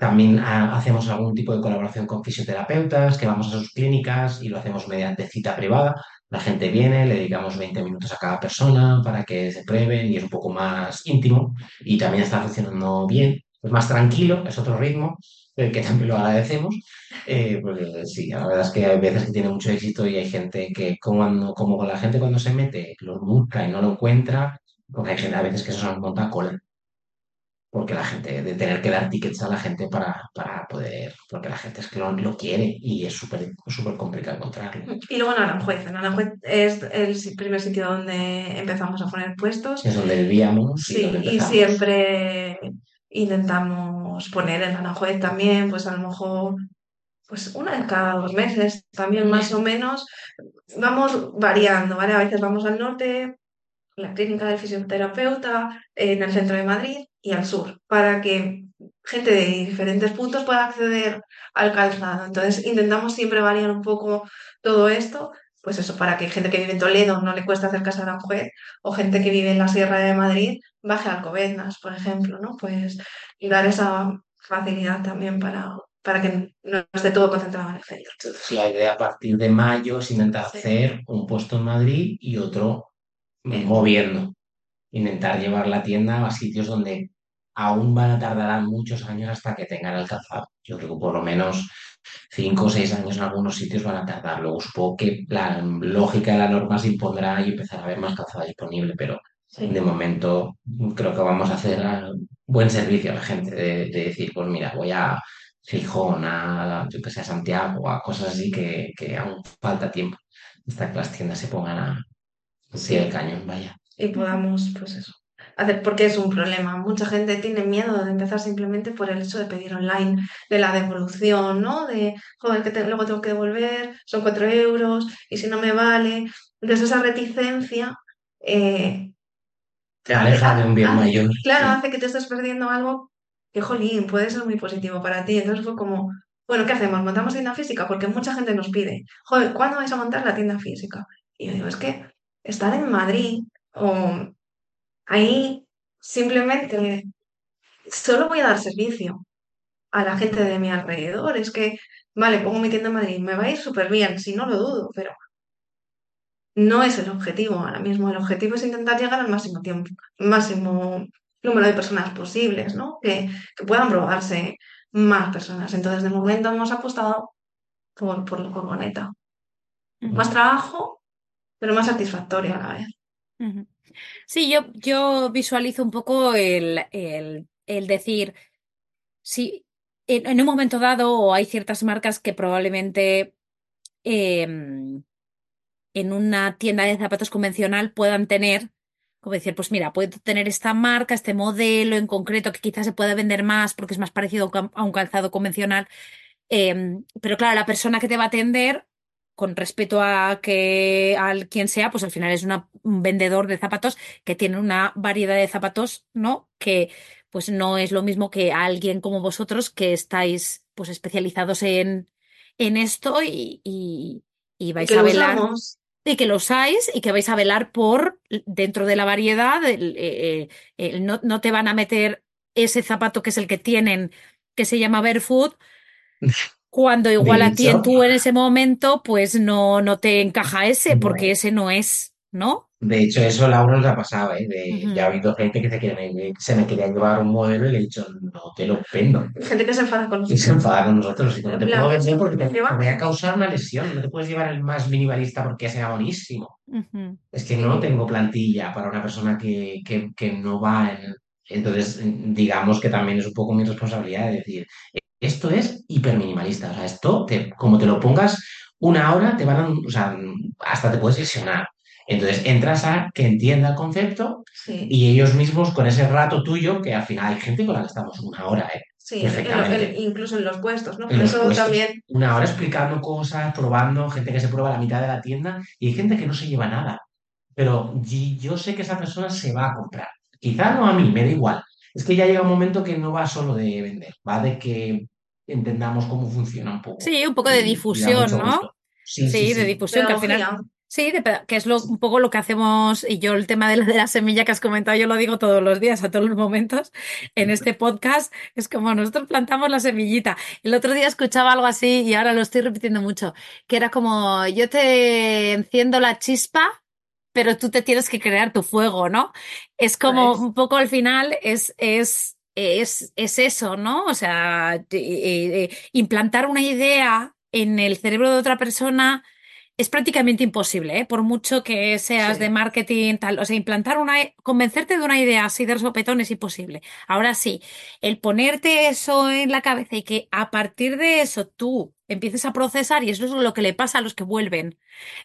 [SPEAKER 2] También ah, hacemos algún tipo de colaboración con fisioterapeutas, que vamos a sus clínicas y lo hacemos mediante cita privada. La gente viene, le dedicamos 20 minutos a cada persona para que se prueben y es un poco más íntimo y también está funcionando bien. Es más tranquilo, es otro ritmo, el que también lo agradecemos, eh, porque sí, la verdad es que hay veces que tiene mucho éxito y hay gente que, como, como la gente cuando se mete, lo busca y no lo encuentra, porque hay gente a veces que se nos monta cola porque la gente, de tener que dar tickets a la gente para, para poder, porque la gente es que lo, lo quiere y es súper súper complicado encontrarlo.
[SPEAKER 3] Y luego en Aranjuez. En Aranjuez es el primer sitio donde empezamos a poner puestos.
[SPEAKER 2] Es donde vivíamos y
[SPEAKER 3] Sí,
[SPEAKER 2] donde
[SPEAKER 3] y siempre intentamos poner en Aranjuez también, pues a lo mejor, pues una vez cada dos meses, también más o menos. Vamos variando, ¿vale? A veces vamos al norte, la clínica del fisioterapeuta, en el centro de Madrid y al sur, para que gente de diferentes puntos pueda acceder al calzado. Entonces intentamos siempre variar un poco todo esto, pues eso, para que gente que vive en Toledo no le cueste acercarse a Aranjuez, o gente que vive en la Sierra de Madrid baje a Alcobendas, por ejemplo, ¿no? Pues y dar esa facilidad también para, para que no esté todo concentrado en el centro.
[SPEAKER 2] Entonces, la idea a partir de mayo es intentar
[SPEAKER 3] Sí.
[SPEAKER 2] hacer un puesto en Madrid y otro moviendo. Intentar llevar la tienda a sitios donde aún van a tardar muchos años hasta que tengan el calzado. Yo creo que por lo menos cinco o seis años en algunos sitios van a tardar. Luego supongo que la lógica de la norma se impondrá y empezará a haber más calzado disponible, pero
[SPEAKER 3] Sí.
[SPEAKER 2] de momento creo que vamos a hacer buen servicio a la gente de, de decir, pues mira, voy a Gijón, a, yo que sé, a Santiago, a cosas así que, que aún falta tiempo hasta que las tiendas se pongan a pie del cañón, vaya.
[SPEAKER 3] Y podamos, pues eso, hacer, porque es un problema. Mucha gente tiene miedo de empezar simplemente por el hecho de pedir online, de la devolución, ¿no? De, joder, que te- luego tengo que devolver, son cuatro euros, y si no me vale. Entonces esa reticencia, eh,
[SPEAKER 2] Te aleja de un bien
[SPEAKER 3] hace-
[SPEAKER 2] mayor.
[SPEAKER 3] claro, hace que te estés perdiendo algo que, jolín, puede ser muy positivo para ti. Entonces fue como, bueno, ¿qué hacemos? ¿Montamos tienda física? Porque mucha gente nos pide, joder, ¿cuándo vais a montar la tienda física? Y yo digo, es que estar en Madrid o ahí simplemente solo voy a dar servicio a la gente de mi alrededor. Es que, vale, pongo mi tienda en Madrid, me va a ir súper bien, si no lo dudo, pero no es el objetivo ahora mismo. El objetivo es intentar llegar al máximo tiempo, máximo número de personas posibles, ¿no? Que, que puedan probarse más personas. Entonces, de momento hemos apostado por, por la furgoneta. Más trabajo, pero más satisfactorio a la vez.
[SPEAKER 1] Sí, yo, yo visualizo un poco el, el, el decir, si en, un momento dado hay ciertas marcas que probablemente em, en una tienda de zapatos convencional puedan tener, como decir, pues mira, puedo tener esta marca, este modelo en concreto que quizás se pueda vender más porque es más parecido a un cam- a un calzado convencional. Em, pero claro, la persona que te va a atender, con respeto a que al quien sea, pues al final es una- un vendedor de zapatos que tiene una variedad de zapatos, ¿no? Que pues no es lo mismo que alguien como vosotros que estáis pues especializados en, en esto y, y, vais a velar
[SPEAKER 3] usamos.
[SPEAKER 1] y que lo usáis y que vais a velar por dentro de la variedad, el- eh, eh, el no, no te van a meter ese zapato que es el que tienen, que se llama Barefoot, cuando igual
[SPEAKER 2] De
[SPEAKER 1] a ti en
[SPEAKER 2] hecho,
[SPEAKER 1] tú en ese momento, pues no, no te encaja ese, porque
[SPEAKER 2] es.
[SPEAKER 1] ese no es, ¿no?
[SPEAKER 2] De hecho, eso a Laura nos ha pasado, ¿eh? De, ya ha habido gente que se, quiere- se me quería llevar un modelo y le he dicho, no te lo vendo.
[SPEAKER 3] Gente que se enfada con
[SPEAKER 2] Y se
[SPEAKER 3] nosotros.
[SPEAKER 2] enfada con nosotros. Y no
[SPEAKER 3] En
[SPEAKER 2] te puedo
[SPEAKER 3] plan,
[SPEAKER 2] vender porque te, te
[SPEAKER 3] lleva.
[SPEAKER 2] voy a causar una lesión. No te puedes llevar el más minimalista porque sea buenísimo.
[SPEAKER 1] ujú.
[SPEAKER 2] Es que no tengo plantilla para una persona que, que, que no va en... Entonces, digamos que también es un poco mi responsabilidad de decir, esto es hiper minimalista. O sea, esto, te- como te lo pongas una hora, te van a... O sea, hasta te puedes lesionar. Entonces, entras a que entienda el concepto
[SPEAKER 3] sí,
[SPEAKER 2] y ellos mismos con ese rato tuyo, que al final hay gente con la que estamos una hora, ¿eh?
[SPEAKER 3] sí, en en-
[SPEAKER 2] Perfectamente.
[SPEAKER 3] incluso en los puestos, ¿no?
[SPEAKER 2] En
[SPEAKER 3] Por eso
[SPEAKER 2] puestos.
[SPEAKER 3] también,
[SPEAKER 2] Una hora explicando cosas, probando, gente que se prueba la mitad de la tienda y hay gente que no se lleva nada. Pero yo sé que esa persona se va a comprar. Quizá no a mí, me da igual. Es que ya llega un momento que no va solo de vender, va de que entendamos cómo funciona un poco.
[SPEAKER 1] Sí, un poco de difusión, ¿no?
[SPEAKER 2] Sí, sí,
[SPEAKER 1] Sí, de
[SPEAKER 2] sí.
[SPEAKER 1] difusión, que al final,
[SPEAKER 3] pedagogía.
[SPEAKER 1] sí, de que es lo, un poco lo que hacemos, y yo el tema de la, de la semilla que has comentado, yo lo digo todos los días, a todos los momentos, en este podcast, es como nosotros plantamos la semillita. El otro día escuchaba algo así y ahora lo estoy repitiendo mucho, que era como, yo te enciendo la chispa, pero tú te tienes que crear tu fuego, ¿no? Es como
[SPEAKER 3] Pues,
[SPEAKER 1] un poco al final, es, es, es, es eso, ¿no? O sea, eh, eh, implantar una idea en el cerebro de otra persona es prácticamente imposible, ¿eh? Por mucho que seas de marketing, tal. O sea, implantar una, convencerte de una idea así de sopetón es imposible. Ahora sí, el ponerte eso en la cabeza y que a partir de eso tú empieces a procesar, y eso es lo que le pasa a los que vuelven.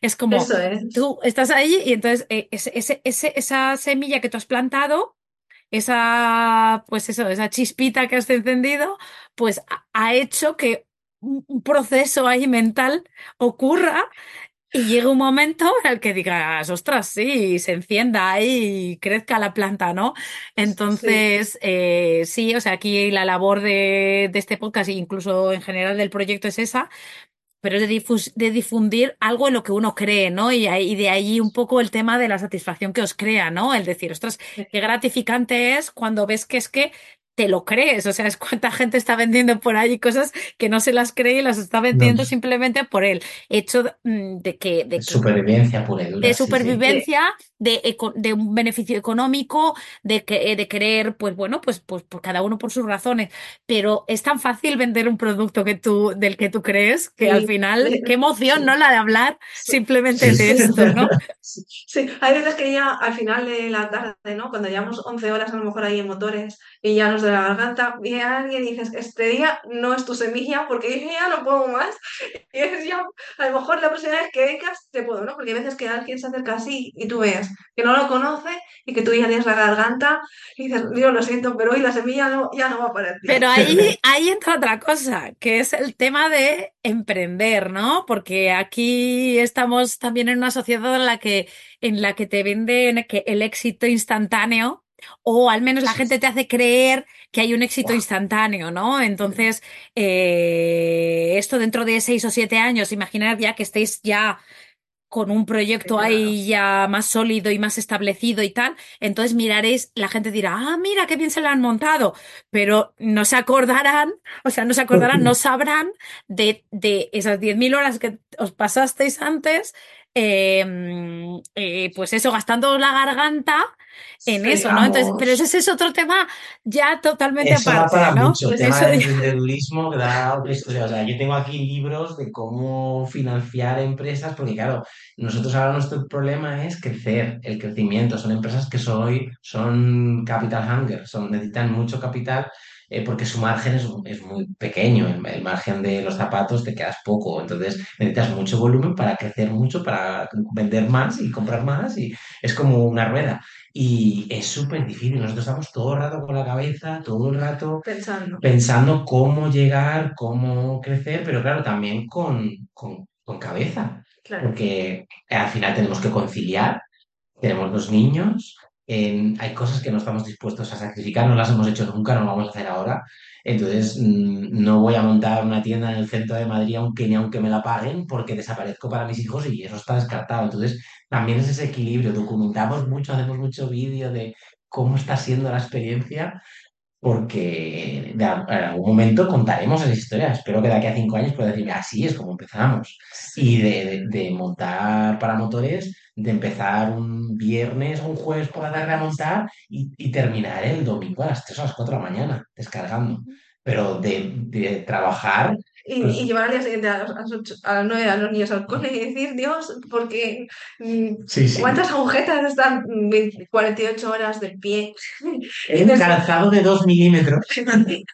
[SPEAKER 1] Es como
[SPEAKER 3] eso es.
[SPEAKER 1] tú estás ahí y entonces eh, ese, esa semilla que tú has plantado esa, pues eso, esa chispita que has encendido, pues ha, hecho que un proceso ahí mental ocurra y llegue un momento en el que digas, ostras, sí, se encienda ahí y crezca la planta, ¿no?
[SPEAKER 3] Sí,
[SPEAKER 1] Entonces, eh, sí, o sea, aquí la labor de, de este podcast e incluso en general del proyecto es esa, pero es de, difus- de difundir algo en lo que uno cree, ¿no? Y, y de ahí un poco el tema de la satisfacción que os crea, ¿no? El decir, ostras, qué gratificante es cuando ves que es que te lo crees, o sea, es cuánta gente está vendiendo por ahí cosas que no se las cree y las está
[SPEAKER 2] No,
[SPEAKER 1] vendiendo simplemente por el hecho de, mm, de que, de que
[SPEAKER 2] supervivencia pura y dura,
[SPEAKER 1] de
[SPEAKER 2] sí, sí.
[SPEAKER 3] sí,
[SPEAKER 1] supervivencia, de, eco- de un beneficio económico, de, que, eh, de querer, pues bueno, pues, pues por cada uno por sus razones. Pero es tan fácil vender un producto que tú, del que tú crees que al final, qué emoción,
[SPEAKER 3] sí,
[SPEAKER 1] ¿no? La de hablar
[SPEAKER 3] sí,
[SPEAKER 1] simplemente
[SPEAKER 2] Sí,
[SPEAKER 1] de esto, ¿no?
[SPEAKER 3] sí, sí. Hay veces que ya al final de la tarde, ¿no? Cuando llevamos 11 horas a lo mejor ahí en motores y ya nos de la garganta, viene alguien y dices, este día no es tu semilla porque yo ya no puedo más. Y es ya, a lo mejor la próxima vez que vengas te puedo, ¿no? Porque hay veces que alguien se acerca así y tú ves que no lo conoce y que tú ya tienes la garganta y dices, Dios, lo siento, pero hoy la semilla no, ya no va para ti.
[SPEAKER 1] Pero ahí, ahí entra otra cosa, que es el tema de emprender, ¿no? Porque aquí estamos también en una sociedad en la que, en la que te venden que el éxito instantáneo, o al menos la gente te hace creer que hay un éxito instantáneo, ¿no? Entonces, eh, esto dentro de seis o siete años, imaginad ya que estéis ya con un proyecto
[SPEAKER 3] Claro.
[SPEAKER 1] ahí ya más sólido y más establecido y tal, entonces miraréis, la gente dirá, ah, mira, qué bien se lo han montado, pero no se acordarán, o sea, no se acordarán, no sabrán de, de esas 10.000 horas que os pasasteis antes, eh, eh, pues eso, gastando la garganta en
[SPEAKER 3] Sí,
[SPEAKER 1] eso, ¿no? Entonces, pero ese es otro tema ya totalmente
[SPEAKER 2] Eso da
[SPEAKER 1] aparte,
[SPEAKER 2] para
[SPEAKER 1] ¿no?
[SPEAKER 2] mucho, el
[SPEAKER 3] Eso
[SPEAKER 2] tema del
[SPEAKER 1] ya-
[SPEAKER 2] emprendedurismo que da otra historia. O sea, yo tengo aquí libros de cómo financiar empresas, porque claro, nosotros ahora nuestro problema es crecer, el crecimiento. Son empresas que soy, son capital hunger, son, necesitan mucho capital eh, porque su margen es, es muy pequeño. El, el margen de los zapatos te quedas poco, entonces necesitas mucho volumen para crecer mucho, para vender más y comprar más, y es como una rueda. Y es súper difícil. Nosotros estamos todo el rato con la cabeza, todo el rato
[SPEAKER 3] pensando.
[SPEAKER 2] pensando cómo llegar, cómo crecer, pero claro, también con, con, con cabeza,
[SPEAKER 3] Claro.
[SPEAKER 2] porque al final tenemos que conciliar, tenemos dos niños, en- hay cosas que no estamos dispuestos a sacrificar, no las hemos hecho nunca, no lo vamos a hacer ahora. Entonces, mm, no voy a montar una tienda en el centro de Madrid aunque ni aunque me la paguen porque desaparezco para mis hijos y eso está descartado. Entonces, también es ese equilibrio. Documentamos mucho, hacemos mucho vídeo de cómo está siendo la experiencia porque de en algún momento contaremos esa historia. Espero que de aquí a cinco años pueda decirme, así es como empezamos. Y de, de- de montar para motores, de empezar un viernes o un jueves por la tarde a montar y, y terminar el domingo a las 3 o las 4 de la mañana descargando. Pero de, de trabajar,
[SPEAKER 3] Y,
[SPEAKER 2] pues
[SPEAKER 3] y llevar al día siguiente a, los- a las ocho- a las 9 a los niños al cole y decir, Dios, porque mm,
[SPEAKER 2] sí, sí.
[SPEAKER 3] ¿cuántas agujetas están mm, 20 48 horas de pie?
[SPEAKER 2] Un
[SPEAKER 3] des-
[SPEAKER 2] calzado de 2 milímetros.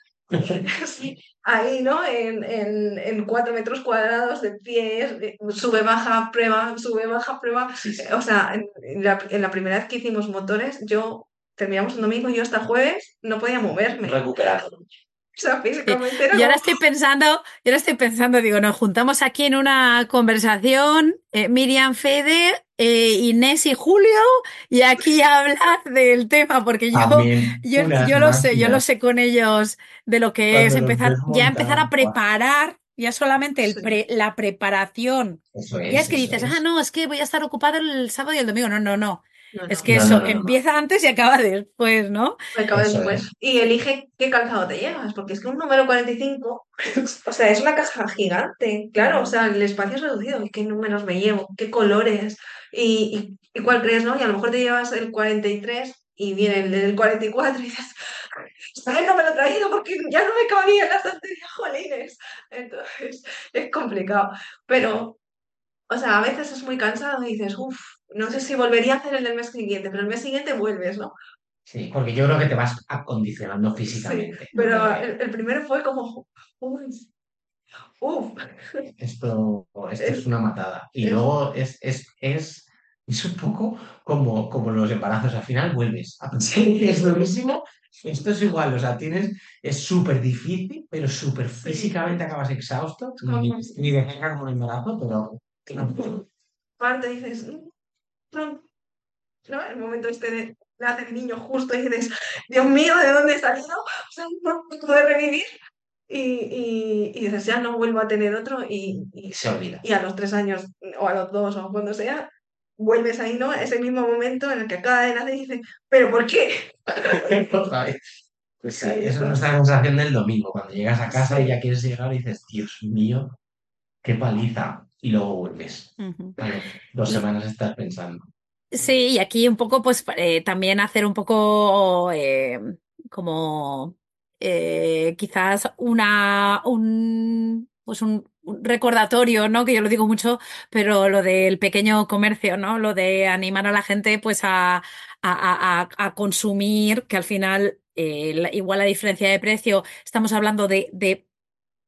[SPEAKER 3] Sí, ahí, ¿no? En, en, en cuatro metros cuadrados de pies, sube, baja, prueba, sube, baja, prueba.
[SPEAKER 2] Sí, sí.
[SPEAKER 3] O sea, en, en la, en la primera vez que hicimos motores, yo terminamos un domingo y yo hasta jueves no podía moverme.
[SPEAKER 2] Recuperado.
[SPEAKER 3] sea, físicamente era
[SPEAKER 1] Y ahora estoy pensando, y ahora estoy pensando, digo, nos juntamos aquí en una conversación, eh, Miriam Fede, eh, Inés y Julio, y aquí hablar del tema, porque yo, yo, yo lo sé, yo lo sé con ellos de lo que es
[SPEAKER 2] cuando
[SPEAKER 1] empezar, ya empezar a preparar, ya solamente el
[SPEAKER 3] Sí.
[SPEAKER 1] pre- la preparación.
[SPEAKER 2] Eso
[SPEAKER 1] Ya
[SPEAKER 2] es,
[SPEAKER 1] es que dices, ah, no, es que voy a estar ocupado el sábado y el domingo. No, no, no.
[SPEAKER 3] No,
[SPEAKER 1] Es que
[SPEAKER 2] No,
[SPEAKER 1] eso
[SPEAKER 2] no, no, no, no.
[SPEAKER 1] empieza antes y acaba después, ¿no?
[SPEAKER 3] acaba después.
[SPEAKER 2] es.
[SPEAKER 3] Y elige qué calzado te llevas, porque es que un número 45, o sea, es una caja gigante, claro, o sea, el espacio es reducido, ¿y qué números me llevo? ¿Qué colores? ¿Y, y, y cuál crees, no? Y a lo mejor te llevas el 43 y viene el del 44 y dices, ¿sabes? No me lo he traído porque ya no me cabía en la estantería, jolines. Entonces, es complicado. Pero, o sea, a veces es muy cansado y dices, uff, no sé si volvería a hacer el del mes siguiente, pero el mes siguiente vuelves, ¿no?
[SPEAKER 2] Sí, porque yo creo que te vas acondicionando
[SPEAKER 3] Sí,
[SPEAKER 2] físicamente.
[SPEAKER 3] pero
[SPEAKER 2] Porque
[SPEAKER 3] el, el primero fue como, uy, uff,
[SPEAKER 2] esto, esto es
[SPEAKER 3] es,
[SPEAKER 2] una matada. Y
[SPEAKER 3] es-
[SPEAKER 2] luego es, es, es, es un poco como, como los embarazos. Al final vuelves a pensar que es durísimo. Esto es igual, o sea, tienes, es súper difícil, pero súper
[SPEAKER 3] sí,
[SPEAKER 2] físicamente acabas exhausto. Ni, ni de como un embarazo, pero
[SPEAKER 3] parte dices, "Mm, no, ¿no? El momento este de nace el niño justo y dices, Dios mío, ¿de dónde he salido? O sea, no puedo revivir. Y, y, y dices, ya no vuelvo a tener otro y, y,
[SPEAKER 2] se olvida.
[SPEAKER 3] y a los tres años o a los dos o cuando sea, vuelves ahí, ¿no? Ese mismo momento en el que acaba de nacer y dices, ¿pero por qué?
[SPEAKER 2] Pues
[SPEAKER 3] Sí,
[SPEAKER 2] esa es
[SPEAKER 3] esto-
[SPEAKER 2] nuestra sensación del domingo, cuando llegas a casa
[SPEAKER 3] Sí.
[SPEAKER 2] y ya quieres llegar y dices, Dios mío, qué paliza. Y luego vuelves.
[SPEAKER 1] Ujú.
[SPEAKER 2] Vale, dos semanas estás pensando.
[SPEAKER 1] Sí, y aquí un poco, pues eh, también hacer un poco eh, como eh, quizás una un pues un, un recordatorio, ¿no? Que yo lo digo mucho, pero lo del pequeño comercio, ¿no? Lo de animar a la gente pues a, a, a, a- a consumir, que al final eh, la- igual la diferencia de precio, estamos hablando de, de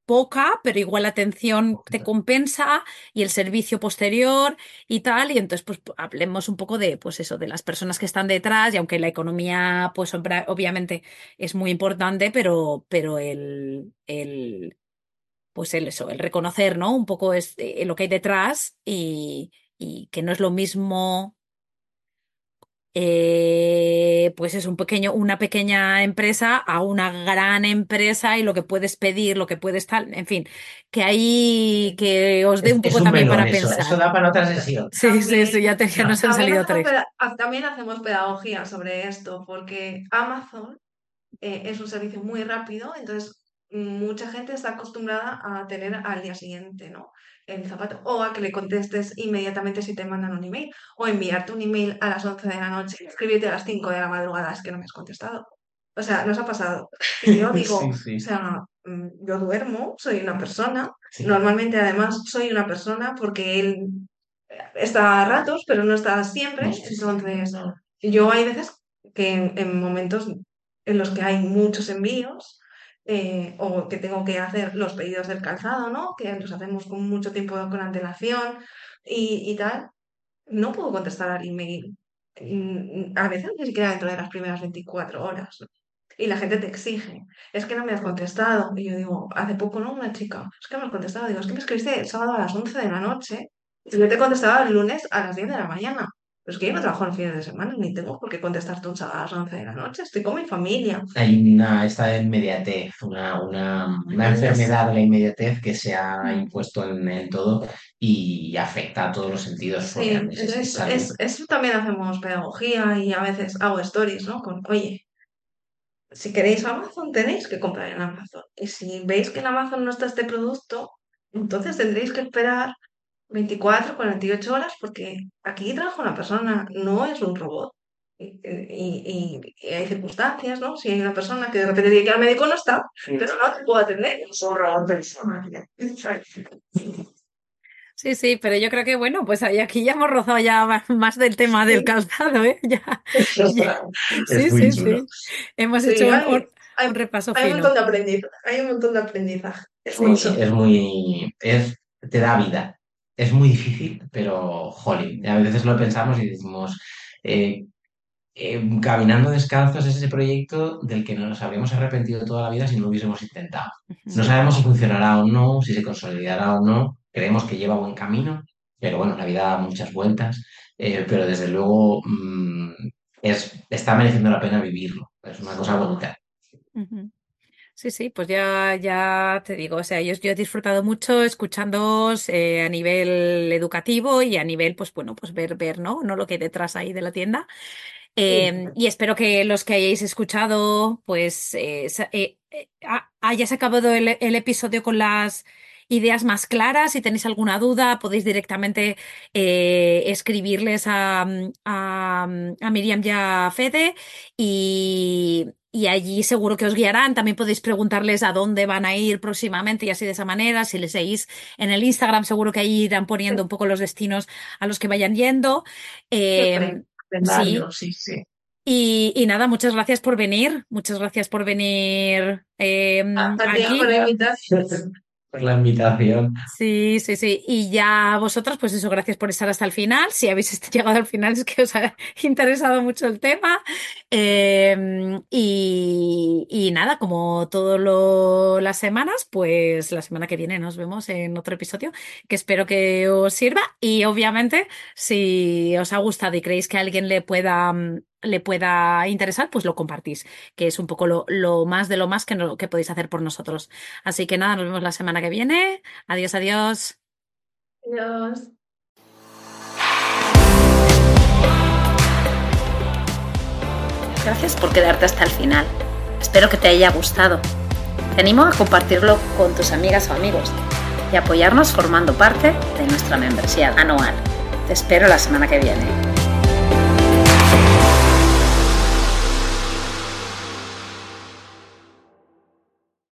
[SPEAKER 1] poca, pero igual la atención te compensa y el servicio posterior y tal, y entonces pues hablemos un poco de pues eso, de las personas que están detrás, y aunque la economía pues obviamente es muy importante, pero, pero el, el pues el eso, el reconocer, ¿no? Un poco es eh, lo que hay detrás y, y que no es lo mismo eh, pues es un pequeño, una pequeña empresa a una gran empresa y lo que puedes pedir, lo que puedes tal, en fin, que ahí que os dé un poco
[SPEAKER 2] un
[SPEAKER 1] también para
[SPEAKER 2] eso, eso
[SPEAKER 1] pensar.
[SPEAKER 2] da para otra sesión.
[SPEAKER 1] Sí, sí, sí,
[SPEAKER 3] También,
[SPEAKER 1] ya, te, ya nos han
[SPEAKER 3] también
[SPEAKER 1] salido
[SPEAKER 3] hacemos,
[SPEAKER 1] tres.
[SPEAKER 3] también hacemos pedagogía sobre esto, porque Amazon eh, es un servicio muy rápido, entonces mucha gente está acostumbrada a tener al día siguiente, ¿no? El zapato, o a que le contestes inmediatamente si te mandan un email, o enviarte un email a las 11 de la noche escribirte a las 5 de la madrugada, es que no me has contestado. O sea, nos ha pasado. Y yo digo,
[SPEAKER 2] Sí,
[SPEAKER 3] o
[SPEAKER 2] sí,
[SPEAKER 3] sea, mm, yo duermo, soy una persona,
[SPEAKER 2] sí.
[SPEAKER 3] normalmente además soy una persona porque él está a ratos, pero no está siempre, entonces yo hay veces que en, en momentos en los que hay muchos envíos eh, o que tengo que hacer los pedidos del calzado, ¿no? Que los hacemos con mucho tiempo con antelación y, tal, no puedo contestar al email. Mm, A veces ni siquiera dentro de las primeras 24 horas. Y la gente te exige, es que no me has contestado. Y yo digo, hace poco, ¿no? Una chica, es que me has contestado. Digo, es que me escribiste el sábado a las 11 de la noche y yo te contestaba el lunes a las 10 de la mañana. Pero es que yo no trabajo los fines de semana, ni tengo por qué contestarte un sábado a las 11 de la noche, estoy con mi familia.
[SPEAKER 2] Hay una, esta inmediatez, una, una, una enfermedad de la inmediatez que se ha
[SPEAKER 1] Mm.
[SPEAKER 2] impuesto en, en todo y afecta a todos los sentidos.
[SPEAKER 3] sí,
[SPEAKER 2] es
[SPEAKER 3] entonces es, eso también hacemos pedagogía y a veces hago stories, ¿no? Con, oye, si queréis Amazon, tenéis que comprar en Amazon. Y si veis que en Amazon no está este producto, entonces tendréis que esperar 24, 48 horas porque aquí trabaja una persona, no es un robot. Y, y- y- y hay circunstancias, ¿no? Si hay una persona que de repente dice que el médico no está, pero no te puedo atender. Es un robot persona.
[SPEAKER 1] Sí, sí, pero yo creo que bueno, pues ahí aquí ya hemos rozado ya más del tema del calzado, ¿eh? Ya, ya. Sí,
[SPEAKER 2] muy
[SPEAKER 1] sí, sí. Hemos
[SPEAKER 3] Sí,
[SPEAKER 1] hecho un,
[SPEAKER 3] hay,
[SPEAKER 1] un-
[SPEAKER 3] hay-
[SPEAKER 1] un repaso
[SPEAKER 3] hay un montón de aprendizaje. Hay un montón de aprendizaje. Es
[SPEAKER 2] Sí,
[SPEAKER 3] mucho.
[SPEAKER 2] es muy, es, te da vida. Es muy difícil, pero jolín, a veces lo pensamos y decimos, eh, eh, Caminando Descalzos es ese proyecto del que no nos habríamos arrepentido toda la vida si no lo hubiésemos intentado. No sabemos si funcionará o no, si se consolidará o no, creemos que lleva buen camino, pero bueno, la vida da muchas vueltas, eh, pero desde luego mm, es, está mereciendo la pena vivirlo, es una cosa bonita.
[SPEAKER 1] Sí, sí, pues ya, ya te digo, o sea, yo, yo he disfrutado mucho escuchándoos eh, a nivel educativo y a nivel, pues bueno, pues ver, ver, ¿no? No lo que hay detrás ahí de la tienda. Eh, y espero que los que hayáis escuchado, pues eh, eh, ha- hayas acabado el, el episodio con las ideas más claras. Si tenéis alguna duda, podéis directamente eh, escribirles a, a, a Miriam y a Fede y, y allí seguro que os guiarán. También podéis preguntarles a dónde van a ir próximamente y así de esa manera. Si les seguís en el Instagram, seguro que ahí irán poniendo un poco los destinos a los que vayan yendo. Eh, sí.
[SPEAKER 3] Sí, sí.
[SPEAKER 1] Y, y nada, muchas gracias por venir. Muchas gracias por venir eh, aquí.
[SPEAKER 3] por.
[SPEAKER 2] Por la invitación.
[SPEAKER 1] Sí, sí, sí. Y ya vosotras, pues eso, gracias por estar hasta el final. Si habéis llegado al final es que os ha interesado mucho el tema. Eh, y, y nada, como todas las semanas, pues la semana que viene nos vemos en otro episodio que espero que os sirva. Y obviamente, si os ha gustado y creéis que alguien le pueda, le pueda interesar, pues lo compartís, que es un poco lo, lo más de lo más que, no- que podéis hacer por nosotros. Así que nada, nos vemos la semana que viene. Adiós, adiós.
[SPEAKER 3] Adiós.
[SPEAKER 1] Gracias por quedarte hasta el final. Espero que te haya gustado. Te animo a compartirlo con tus amigas o amigos y apoyarnos formando parte de nuestra membresía anual. Te espero la semana que viene.